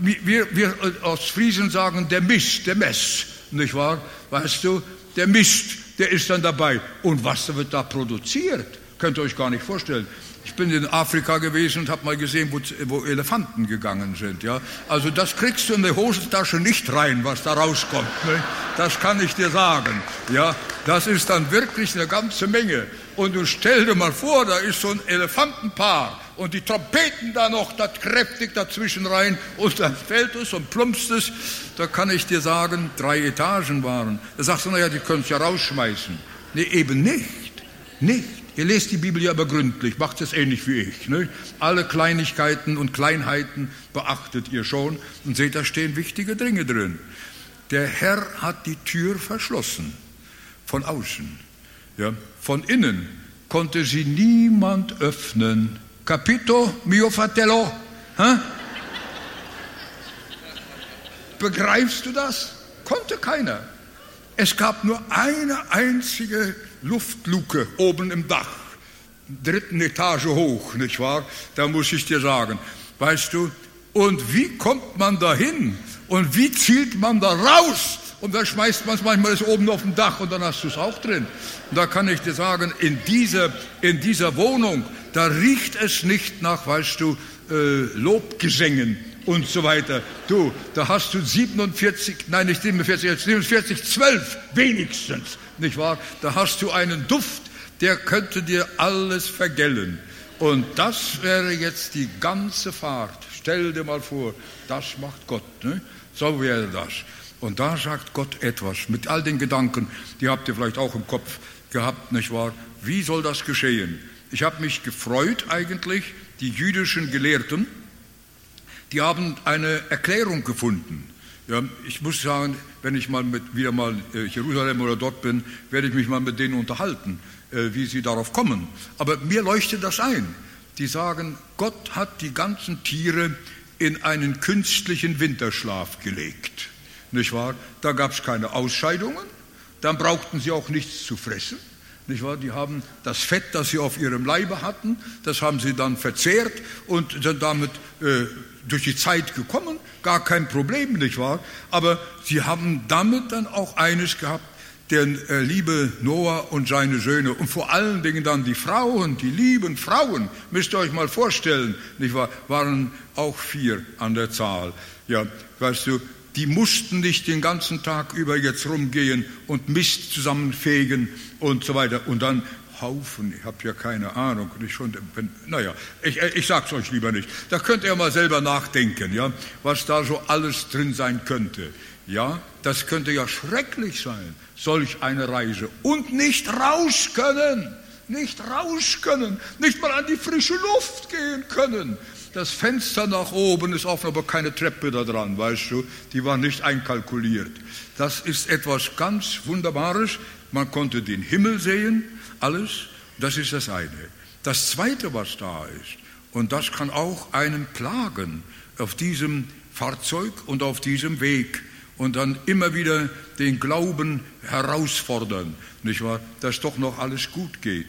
Wir, wir aus Friesen sagen der Mist, der Mess, nicht wahr? Weißt du, der Mist, der ist dann dabei. Und was wird da produziert? Könnt ihr euch gar nicht vorstellen. Ich bin in Afrika gewesen und habe mal gesehen, wo, wo, Elefanten gegangen sind. Ja? Also das kriegst du in die Hosentasche nicht rein, was da rauskommt. Ne? Das kann ich dir sagen. Ja? Das ist dann wirklich eine ganze Menge. Und du stell dir mal vor, da ist so ein Elefantenpaar und die Trompeten da noch da kräftig dazwischen rein und dann fällt es und plumpst es. Da kann ich dir sagen, drei Etagen waren. Da sagst du, naja, die können es ja rausschmeißen. Nee, eben nicht. Nicht. Ihr lest die Bibel ja aber gründlich, macht es ähnlich wie ich. Ne? Alle Kleinigkeiten und Kleinheiten beachtet ihr schon und seht, da stehen wichtige Dinge drin. Der Herr hat die Tür verschlossen, von außen. Ja? Von innen konnte sie niemand öffnen. Capito, mio fratello? Hä? Begreifst du das? Konnte keiner. Es gab nur eine einzige Luftluke oben im Dach, dritten Etage hoch, nicht wahr? Da muss ich dir sagen, weißt du, und wie kommt man da hin? Und wie zielt man da raus? Und da schmeißt man es manchmal das oben auf dem Dach und dann hast du es auch drin. Und da kann ich dir sagen, in dieser, in dieser Wohnung, da riecht es nicht nach, weißt du, äh, Lobgesängen und so weiter. Du, da hast du 47, nein nicht 47, 47, 12 wenigstens nicht wahr? Da hast du einen Duft, der könnte dir alles vergällen. Und das wäre jetzt die ganze Fahrt. Stell dir mal vor, das macht Gott. Ne? So wäre das. Und da sagt Gott etwas mit all den Gedanken, die habt ihr vielleicht auch im Kopf gehabt, nicht wahr? Wie soll das geschehen? Ich habe mich gefreut eigentlich, die jüdischen Gelehrten, die haben eine Erklärung gefunden. Ja, ich muss sagen, wenn ich mal mit, wieder mal äh, Jerusalem oder dort bin, werde ich mich mal mit denen unterhalten, äh, wie sie darauf kommen. Aber mir leuchtet das ein. Die sagen, Gott hat die ganzen Tiere in einen künstlichen Winterschlaf gelegt. Nicht wahr? Da gab es keine Ausscheidungen, dann brauchten sie auch nichts zu fressen. Nicht wahr? Die haben das Fett, das sie auf ihrem Leibe hatten, das haben sie dann verzehrt und sind damit äh, durch die Zeit gekommen, gar kein Problem, nicht wahr? Aber sie haben damit dann auch eines gehabt, der äh, liebe Noah und seine Söhne und vor allen Dingen dann die Frauen, die lieben Frauen, müsst ihr euch mal vorstellen, nicht wahr, waren auch vier an der Zahl. Ja, weißt du, die mussten nicht den ganzen Tag über jetzt rumgehen und Mist zusammenfegen und so weiter. Und dann Haufen, ich habe ja keine Ahnung. Ich schon, naja, ich, ich sag's euch lieber nicht. Da könnt ihr mal selber nachdenken, ja, was da so alles drin sein könnte. Ja, das könnte ja schrecklich sein, solch eine Reise. Und nicht raus können, nicht raus können, nicht mal an die frische Luft gehen können. Das Fenster nach oben ist offen, aber keine Treppe da dran, weißt du, die war nicht einkalkuliert. Das ist etwas ganz Wunderbares. Man konnte den Himmel sehen, alles, das ist das eine. Das zweite, was da ist, und das kann auch einen plagen auf diesem Fahrzeug und auf diesem Weg und dann immer wieder den Glauben herausfordern, nicht wahr, dass doch noch alles gut geht.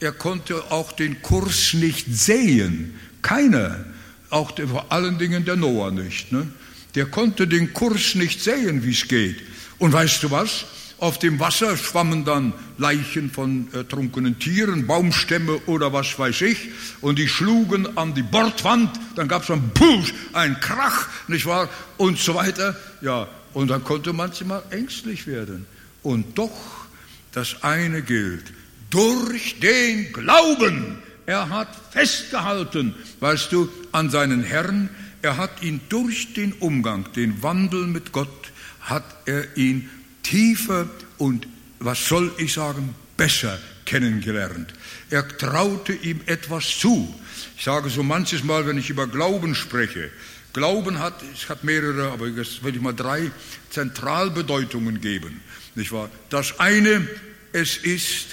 Er konnte auch den Kurs nicht sehen, keiner, auch der, vor allen Dingen der Noah nicht. Ne? Der konnte den Kurs nicht sehen, wie es geht. Und weißt du was? Auf dem Wasser schwammen dann Leichen von ertrunkenen Tieren, Baumstämme oder was weiß ich, und die schlugen an die Bordwand, dann gab es ein Push, ein Krach, nicht wahr, und so weiter. Ja, und dann konnte manchmal ängstlich werden. Und doch, das eine gilt, durch den Glauben Er hat festgehalten, weißt du, an seinen Herrn. Er hat ihn durch den Umgang, den Wandel mit Gott, hat er ihn tiefer und, was soll ich sagen, besser kennengelernt. Er traute ihm etwas zu. Ich sage so manches Mal, wenn ich über Glauben spreche, Glauben hat, es hat mehrere, aber jetzt will ich mal drei Zentralbedeutungen geben. Nicht wahr? Das eine, es ist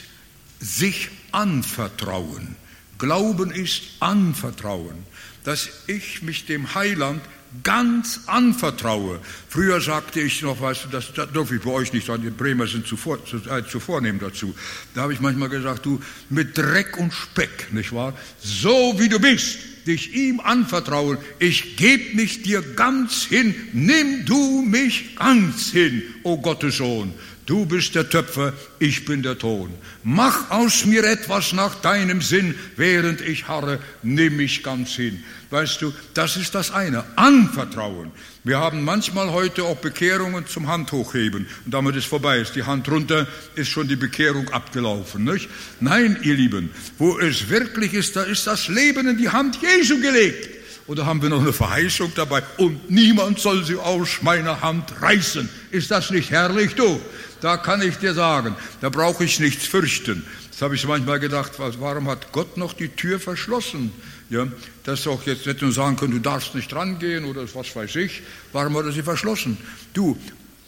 sich anvertrauen. Glauben ist anvertrauen, dass ich mich dem Heiland ganz anvertraue. Früher sagte ich noch, weißt du, das, das darf ich bei euch nicht sagen, die Bremer sind zu, vor, zu, äh, zu vornehm dazu. Da habe ich manchmal gesagt, du, mit Dreck und Speck, nicht wahr? So wie du bist, dich ihm anvertrauen. Ich gebe mich dir ganz hin. Nimm du mich ganz hin, o oh Gottes Sohn. Du bist der Töpfer, ich bin der Ton. Mach aus mir etwas nach deinem Sinn, während ich harre, nimm mich ganz hin. Weißt du, das ist das eine, Anvertrauen. Wir haben manchmal heute auch Bekehrungen zum Handhochheben und damit ist vorbei, ist die Hand runter, ist schon die Bekehrung abgelaufen. Nicht? Nein, ihr Lieben, wo es wirklich ist, da ist das Leben in die Hand Jesu gelegt. Oder haben wir noch eine Verheißung dabei? Und niemand soll sie aus meiner Hand reißen. Ist das nicht herrlich, du? Da kann ich dir sagen, da brauche ich nichts fürchten. Das habe ich manchmal gedacht, warum hat Gott noch die Tür verschlossen? Ja, dass auch jetzt nicht nur sagen können, du darfst nicht rangehen oder was weiß ich. Warum hat er sie verschlossen? Du,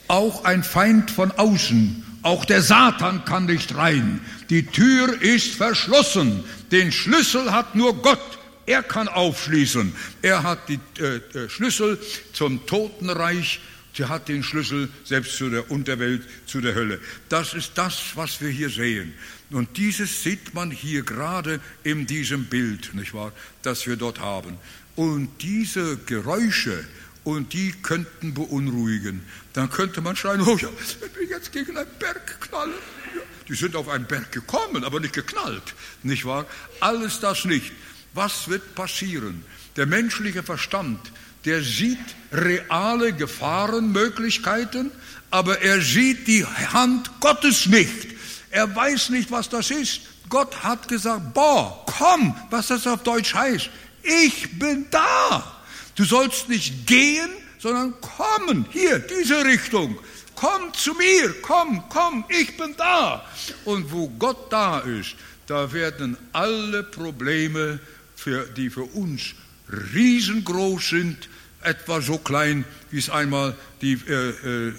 auch ein Feind von außen, auch der Satan kann nicht rein. Die Tür ist verschlossen. Den Schlüssel hat nur Gott. Er kann aufschließen. Er hat die äh, äh Schlüssel zum Totenreich Sie hat den Schlüssel selbst zu der Unterwelt, zu der Hölle. Das ist das, was wir hier sehen. Und dieses sieht man hier gerade in diesem Bild, nicht wahr, das wir dort haben. Und diese Geräusche, und die könnten beunruhigen. Dann könnte man schreien, oh ja, wenn wir jetzt gegen einen Berg knallen. Ja, die sind auf einen Berg gekommen, aber nicht geknallt, nicht wahr? Alles das nicht. Was wird passieren? Der menschliche Verstand der sieht reale Gefahrenmöglichkeiten, aber er sieht die Hand Gottes nicht. Er weiß nicht, was das ist. Gott hat gesagt, boah, komm, was das auf Deutsch heißt. Ich bin da. Du sollst nicht gehen, sondern kommen. Hier, diese Richtung. Komm zu mir, komm, komm, ich bin da. Und wo Gott da ist, da werden alle Probleme, für, die für uns riesengroß sind, etwa so klein, wie es einmal die äh, äh,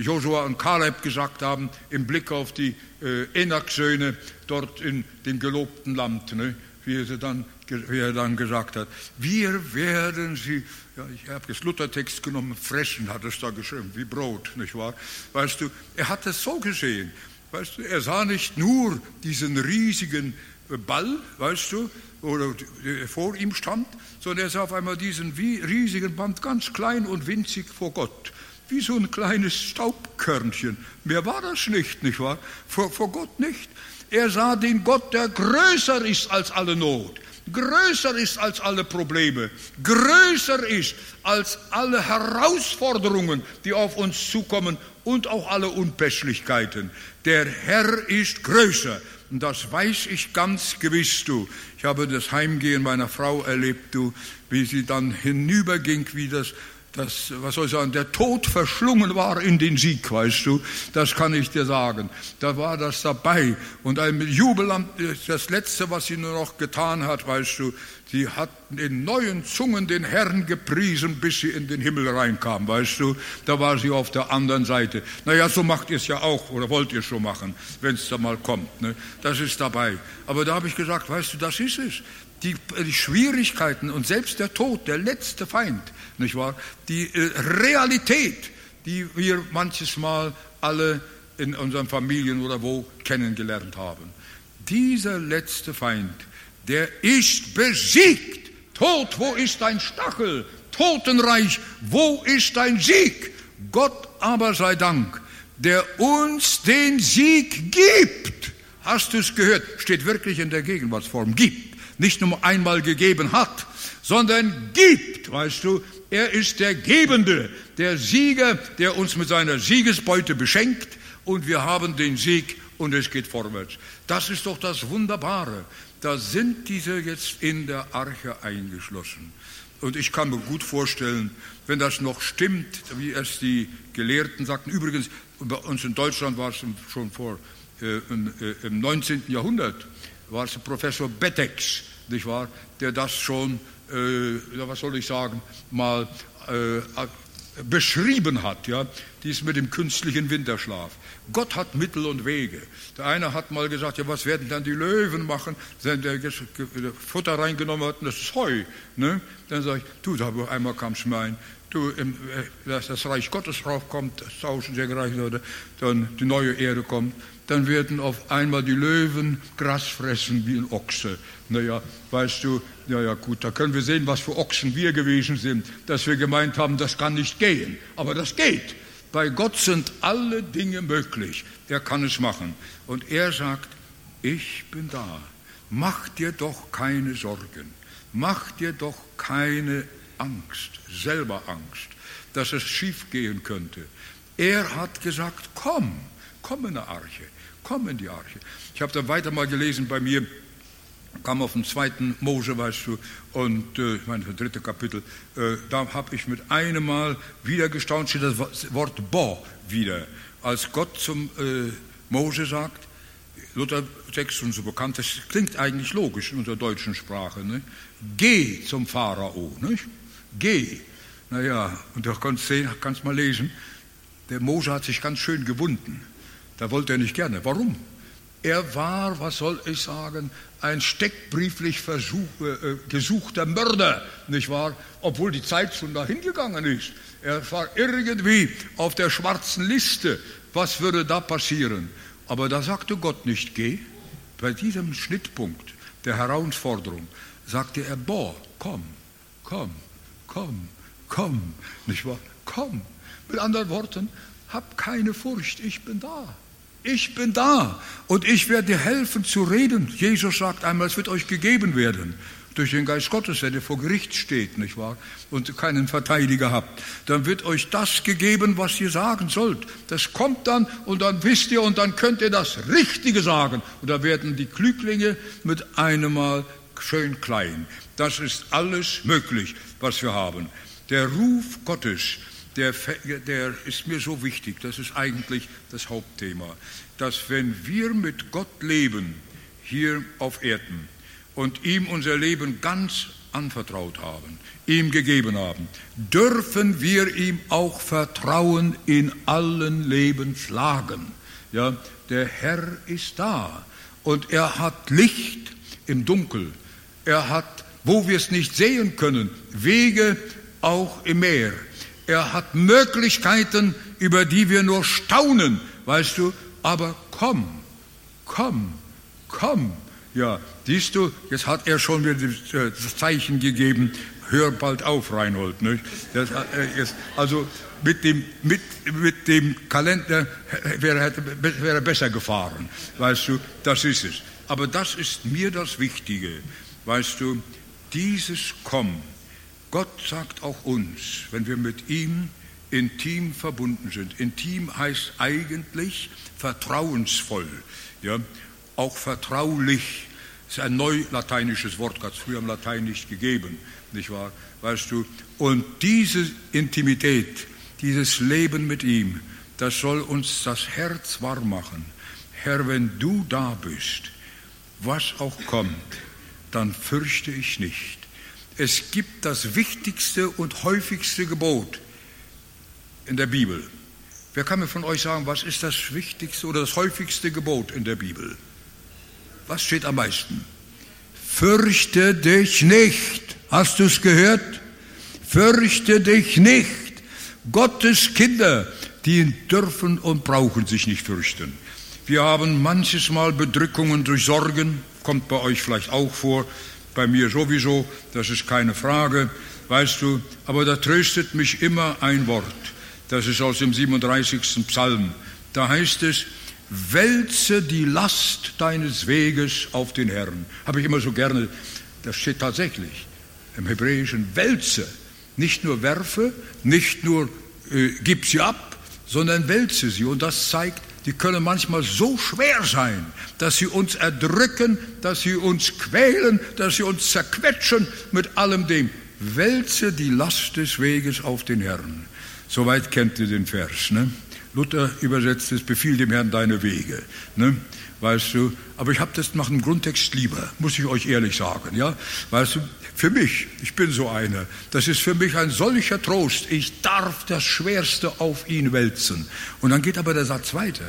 Josua und Kaleb gesagt haben, im Blick auf die äh, Enak-Söhne dort in dem gelobten Land, ne? wie, er dann, wie er dann gesagt hat. Wir werden sie, ja, ich habe das Luthertext genommen, fressen, hat es da geschrieben, wie Brot, nicht wahr? Weißt du, er hat es so gesehen. Weißt du, er sah nicht nur diesen riesigen Ball, weißt du, oder vor ihm stand, sondern er sah auf einmal diesen riesigen Band ganz klein und winzig vor Gott. Wie so ein kleines Staubkörnchen. Mehr war das nicht, nicht wahr? Vor, vor Gott nicht. Er sah den Gott, der größer ist als alle Not, größer ist als alle Probleme, größer ist als alle Herausforderungen, die auf uns zukommen und auch alle Unpässlichkeiten. Der Herr ist größer und das weiß ich ganz gewiss, du. Ich habe das Heimgehen meiner Frau erlebt, du, wie sie dann hinüberging, wie das, das, was soll ich sagen, der Tod verschlungen war in den Sieg, weißt du. Das kann ich dir sagen. Da war das dabei. Und ein Jubelant, das Letzte, was sie nur noch getan hat, weißt du, Sie hatten in neuen Zungen den Herrn gepriesen, bis sie in den Himmel reinkam, weißt du? Da war sie auf der anderen Seite. Naja, so macht ihr es ja auch, oder wollt ihr es so machen, wenn es da mal kommt. Ne? Das ist dabei. Aber da habe ich gesagt, weißt du, das ist es. Die, die, Schwierigkeiten und selbst der Tod, der letzte Feind, nicht wahr? Die äh, Realität, die wir manches Mal alle in unseren Familien oder wo kennengelernt haben. Dieser letzte Feind, der ist besiegt. Tod, wo ist dein Stachel? Totenreich, wo ist dein Sieg? Gott aber sei Dank, der uns den Sieg gibt. Hast du es gehört? Steht wirklich in der Gegenwartsform. Gibt. Nicht nur einmal gegeben hat, sondern gibt, weißt du. Er ist der Gebende, der Sieger, der uns mit seiner Siegesbeute beschenkt und wir haben den Sieg und es geht vorwärts. Das ist doch das Wunderbare. da sind diese jetzt in der Arche eingeschlossen. Und ich kann mir gut vorstellen, wenn das noch stimmt, wie es die Gelehrten sagten, übrigens, bei uns in Deutschland war es schon vor äh, im, äh, im 19. Jahrhundert, war es Professor Bettex, nicht wahr, der das schon, äh, was soll ich sagen, mal äh, beschrieben hat, ja, dies mit dem künstlichen Winterschlaf. Gott hat Mittel und Wege. Der eine hat mal gesagt, ja, was werden dann die Löwen machen, wenn der Futter reingenommen hat, das ist Heu. Ne? Dann sage ich, du, da einmal kam es mir du, äh, dass das Reich Gottes raufkommt, das tausend sehr gereicht wurde, dann die neue Erde kommt, dann werden auf einmal die Löwen Gras fressen wie ein Ochse. Naja, weißt du, ja, ja, gut, da können wir sehen, was für Ochsen wir gewesen sind, dass wir gemeint haben, das kann nicht gehen. Aber das geht. Bei Gott sind alle Dinge möglich. Er kann es machen. Und er sagt, ich bin da. Mach dir doch keine Sorgen. Mach dir doch keine Angst, selber Angst, dass es schief gehen könnte. Er hat gesagt, komm, komm in die Arche, komm in die Arche. Ich habe dann weiter mal gelesen bei mir, kam auf den zweiten Mose, weißt du, und äh, ich meine, das dritte Kapitel, äh, da habe ich mit einem Mal wieder gestaunt, steht das Wort Bo wieder. Als Gott zum äh, Mose sagt, Luther Text und so bekannt, das klingt eigentlich logisch in unserer deutschen Sprache. Ne? Geh zum Pharao, nicht? Geh. Naja, und da kannst du kannst mal lesen, der Mose hat sich ganz schön gewunden. Da wollte er nicht gerne. Warum? Er war, was soll ich sagen, ein steckbrieflich versuch, äh, gesuchter Mörder, nicht wahr? Obwohl die Zeit schon dahin gegangen ist. Er war irgendwie auf der schwarzen Liste. Was würde da passieren? Aber da sagte Gott nicht, geh. Bei diesem Schnittpunkt der Herausforderung sagte er, boah, komm, komm, komm, komm, nicht wahr? Komm. Mit anderen Worten, hab keine Furcht, ich bin da. Ich bin da und ich werde dir helfen zu reden. Jesus sagt einmal, es wird euch gegeben werden durch den Geist Gottes, wenn ihr vor Gericht steht, nicht wahr? Und keinen Verteidiger habt, dann wird euch das gegeben, was ihr sagen sollt. Das kommt dann und dann wisst ihr und dann könnt ihr das Richtige sagen. Und da werden die Klüglinge mit einem Mal schön klein. Das ist alles möglich, was wir haben. Der Ruf Gottes der, der ist mir so wichtig, das ist eigentlich das Hauptthema, dass wenn wir mit Gott leben, hier auf Erden, und ihm unser Leben ganz anvertraut haben, ihm gegeben haben, dürfen wir ihm auch Vertrauen in allen Lebenslagen. Ja, der Herr ist da und er hat Licht im Dunkel. Er hat, wo wir es nicht sehen können, Wege auch im Meer. Er hat Möglichkeiten, über die wir nur staunen, weißt du, aber komm, komm, komm. Ja, siehst du, jetzt hat er schon wieder äh, das Zeichen gegeben, hör bald auf, Reinhold. Nicht? Das, äh, ist, also mit dem, mit, mit dem Kalender wäre, wäre er besser gefahren, weißt du, das ist es. Aber das ist mir das Wichtige, weißt du, dieses Komm, Gott sagt auch uns, wenn wir mit ihm intim verbunden sind. Intim heißt eigentlich vertrauensvoll, ja, auch vertraulich. Das ist ein neulateinisches Wort, hat es früher im Latein nicht gegeben, nicht wahr? Weißt du? Und diese Intimität, dieses Leben mit ihm, das soll uns das Herz warm machen. Herr, wenn du da bist, was auch kommt, dann fürchte ich nicht es gibt das wichtigste und häufigste Gebot in der Bibel. Wer kann mir von euch sagen, was ist das wichtigste oder das häufigste Gebot in der Bibel? Was steht am meisten? Fürchte dich nicht. Hast du es gehört? Fürchte dich nicht. Gottes Kinder, die dürfen und brauchen sich nicht fürchten. Wir haben manches Mal Bedrückungen durch Sorgen, kommt bei euch vielleicht auch vor bei mir sowieso, das ist keine Frage, weißt du, aber da tröstet mich immer ein Wort, das ist aus dem 37. Psalm. Da heißt es, wälze die Last deines Weges auf den Herrn. Habe ich immer so gerne, das steht tatsächlich im Hebräischen, wälze. Nicht nur werfe, nicht nur äh, gib sie ab, sondern wälze sie. Und das zeigt die können manchmal so schwer sein, dass sie uns erdrücken, dass sie uns quälen, dass sie uns zerquetschen mit allem dem. Wälze die Last des Weges auf den Herrn. Soweit kennt ihr den Vers. Ne? Luther übersetzt es, befiehl dem Herrn deine Wege. Ne? Weißt du, aber ich habe das nach dem Grundtext lieber, muss ich euch ehrlich sagen. Ja? Weißt du, für mich, ich bin so einer, das ist für mich ein solcher Trost. Ich darf das Schwerste auf ihn wälzen. Und dann geht aber der Satz weiter.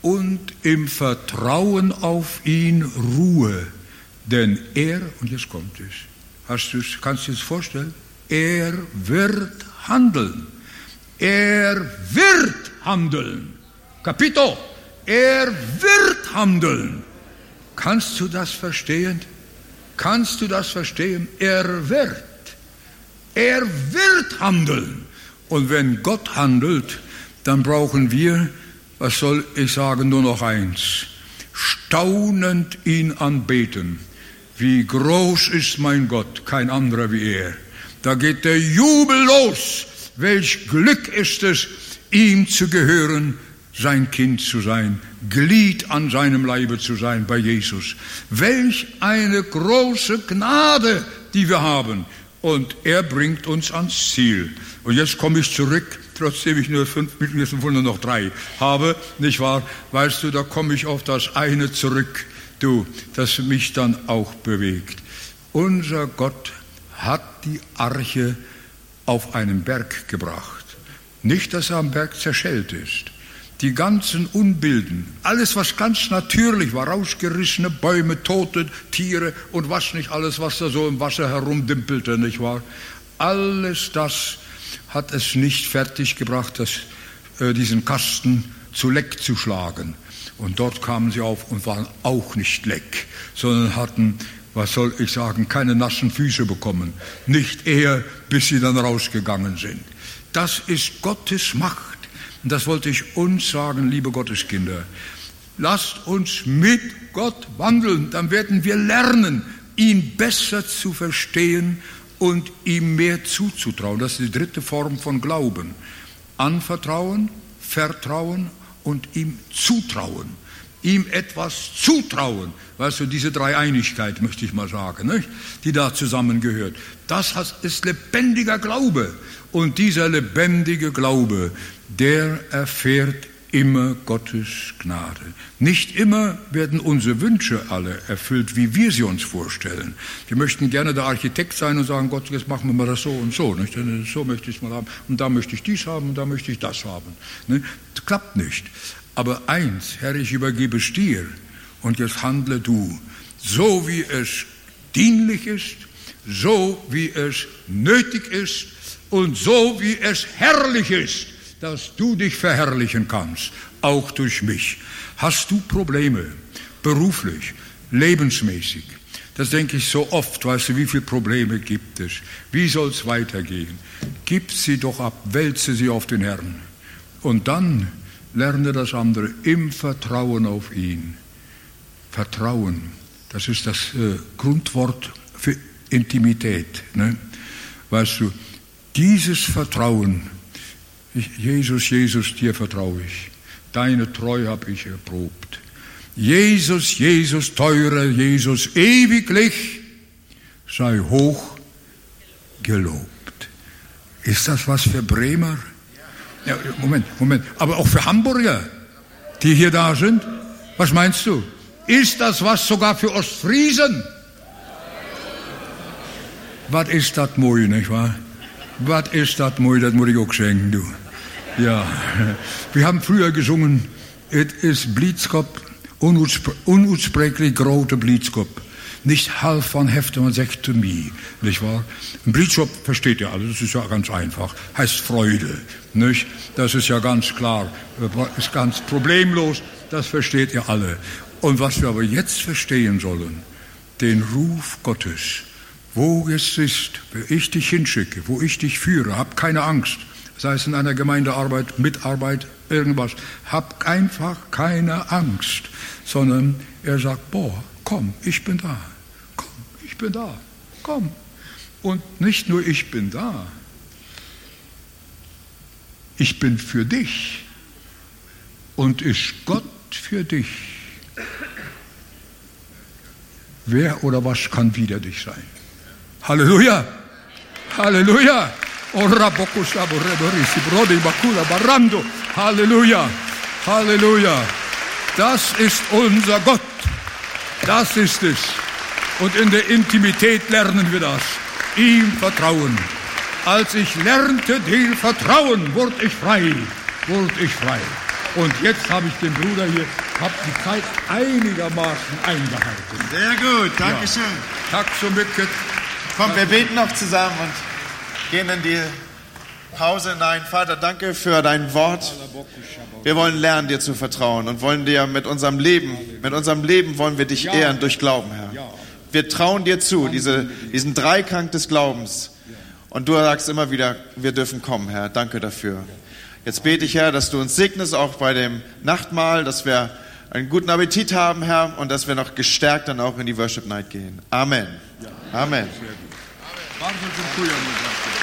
Und im Vertrauen auf ihn Ruhe, denn er, und jetzt kommt es, hast du's, kannst du es vorstellen? Er wird handeln. Er wird handeln. Capito. Er wird handeln. Kannst du das verstehen? Kannst du das verstehen? Er wird. Er wird handeln. Und wenn Gott handelt, dann brauchen wir, was soll ich sagen, nur noch eins. Staunend ihn anbeten. Wie groß ist mein Gott, kein anderer wie er. Da geht der Jubel los. Welch Glück ist es, ihm zu gehören sein Kind zu sein, Glied an seinem Leibe zu sein bei Jesus. Welch eine große Gnade, die wir haben. Und er bringt uns ans Ziel. Und jetzt komme ich zurück, trotzdem ich nur fünf Minuten, nur noch drei habe, nicht wahr? Weißt du, da komme ich auf das eine zurück, du, das mich dann auch bewegt. Unser Gott hat die Arche auf einen Berg gebracht. Nicht, dass er am Berg zerschellt ist die ganzen Unbilden, alles was ganz natürlich war, rausgerissene Bäume, tote Tiere und was nicht alles, was da so im Wasser herumdimpelte, nicht wahr? Alles das hat es nicht fertiggebracht, äh, diesen Kasten zu Leck zu schlagen. Und dort kamen sie auf und waren auch nicht leck, sondern hatten, was soll ich sagen, keine nassen Füße bekommen. Nicht eher, bis sie dann rausgegangen sind. Das ist Gottes Macht. Und das wollte ich uns sagen, liebe Gotteskinder. Lasst uns mit Gott wandeln, dann werden wir lernen, ihn besser zu verstehen und ihm mehr zuzutrauen. Das ist die dritte Form von Glauben. Anvertrauen, Vertrauen und ihm zutrauen. Ihm etwas zutrauen. Weißt du, diese Dreieinigkeit, möchte ich mal sagen, nicht? die da zusammengehört. Das ist lebendiger Glaube. Und dieser lebendige Glaube, der erfährt immer Gottes Gnade. Nicht immer werden unsere Wünsche alle erfüllt, wie wir sie uns vorstellen. Wir möchten gerne der Architekt sein und sagen, Gott, jetzt machen wir mal das so und so. Nicht? So möchte ich es mal haben und da möchte ich dies haben und da möchte ich das haben. Das klappt nicht. Aber eins, Herr, ich übergebe es dir und jetzt handle du, so wie es dienlich ist, so wie es nötig ist und so wie es herrlich ist dass du dich verherrlichen kannst, auch durch mich. Hast du Probleme, beruflich, lebensmäßig? Das denke ich so oft, weißt du, wie viele Probleme gibt es? Wie soll es weitergehen? Gib sie doch ab, wälze sie auf den Herrn. Und dann lerne das andere im Vertrauen auf ihn. Vertrauen, das ist das äh, Grundwort für Intimität. Ne? Weißt du, dieses Vertrauen Jesus, Jesus, dir vertraue ich. Deine Treue habe ich erprobt. Jesus, Jesus, teurer Jesus, ewiglich sei hoch gelobt. Ist das was für Bremer? Ja, Moment, Moment. Aber auch für Hamburger, die hier da sind? Was meinst du? Ist das was sogar für Ostfriesen? Was ist das mooi, nicht wahr? Was ist das mooi, das muss ich auch schenken, du. Ja, wir haben früher gesungen, es ist Blitzkopf, unuitsprechlich große Blitzkopf. Nicht halb von Hefte, to me, nicht wahr? Ein Blitzkopf versteht ihr alle, das ist ja ganz einfach, heißt Freude, nicht? Das ist ja ganz klar, ist ganz problemlos, das versteht ihr alle. Und was wir aber jetzt verstehen sollen, den Ruf Gottes, wo es ist, wo ich dich hinschicke, wo ich dich führe, hab keine Angst sei es in einer Gemeindearbeit, Mitarbeit, irgendwas. Hab einfach keine Angst, sondern er sagt, boah, komm, ich bin da, komm, ich bin da, komm. Und nicht nur ich bin da, ich bin für dich und ist Gott für dich, wer oder was kann wider dich sein? Halleluja! Halleluja! Halleluja! Halleluja! Das ist unser Gott. Das ist es. Und in der Intimität lernen wir das. Ihm vertrauen. Als ich lernte, dir vertrauen, wurde ich frei. Wurde ich frei. Und jetzt habe ich den Bruder hier, habe die Zeit einigermaßen eingehalten. Sehr gut, Dankeschön. Ja. Tack so mycket. Komm, wir beten noch zusammen und gehen in die Pause hinein. Vater, danke für dein Wort. Wir wollen lernen, dir zu vertrauen und wollen dir mit unserem Leben, mit unserem Leben wollen wir dich ehren durch Glauben, Herr. Wir trauen dir zu, diese, diesen Dreiklang des Glaubens. Und du sagst immer wieder, wir dürfen kommen, Herr. Danke dafür. Jetzt bete ich, Herr, dass du uns segnest, auch bei dem Nachtmahl, dass wir einen guten Appetit haben, Herr, und dass wir noch gestärkt dann auch in die Worship Night gehen. Amen. Amen. Amen.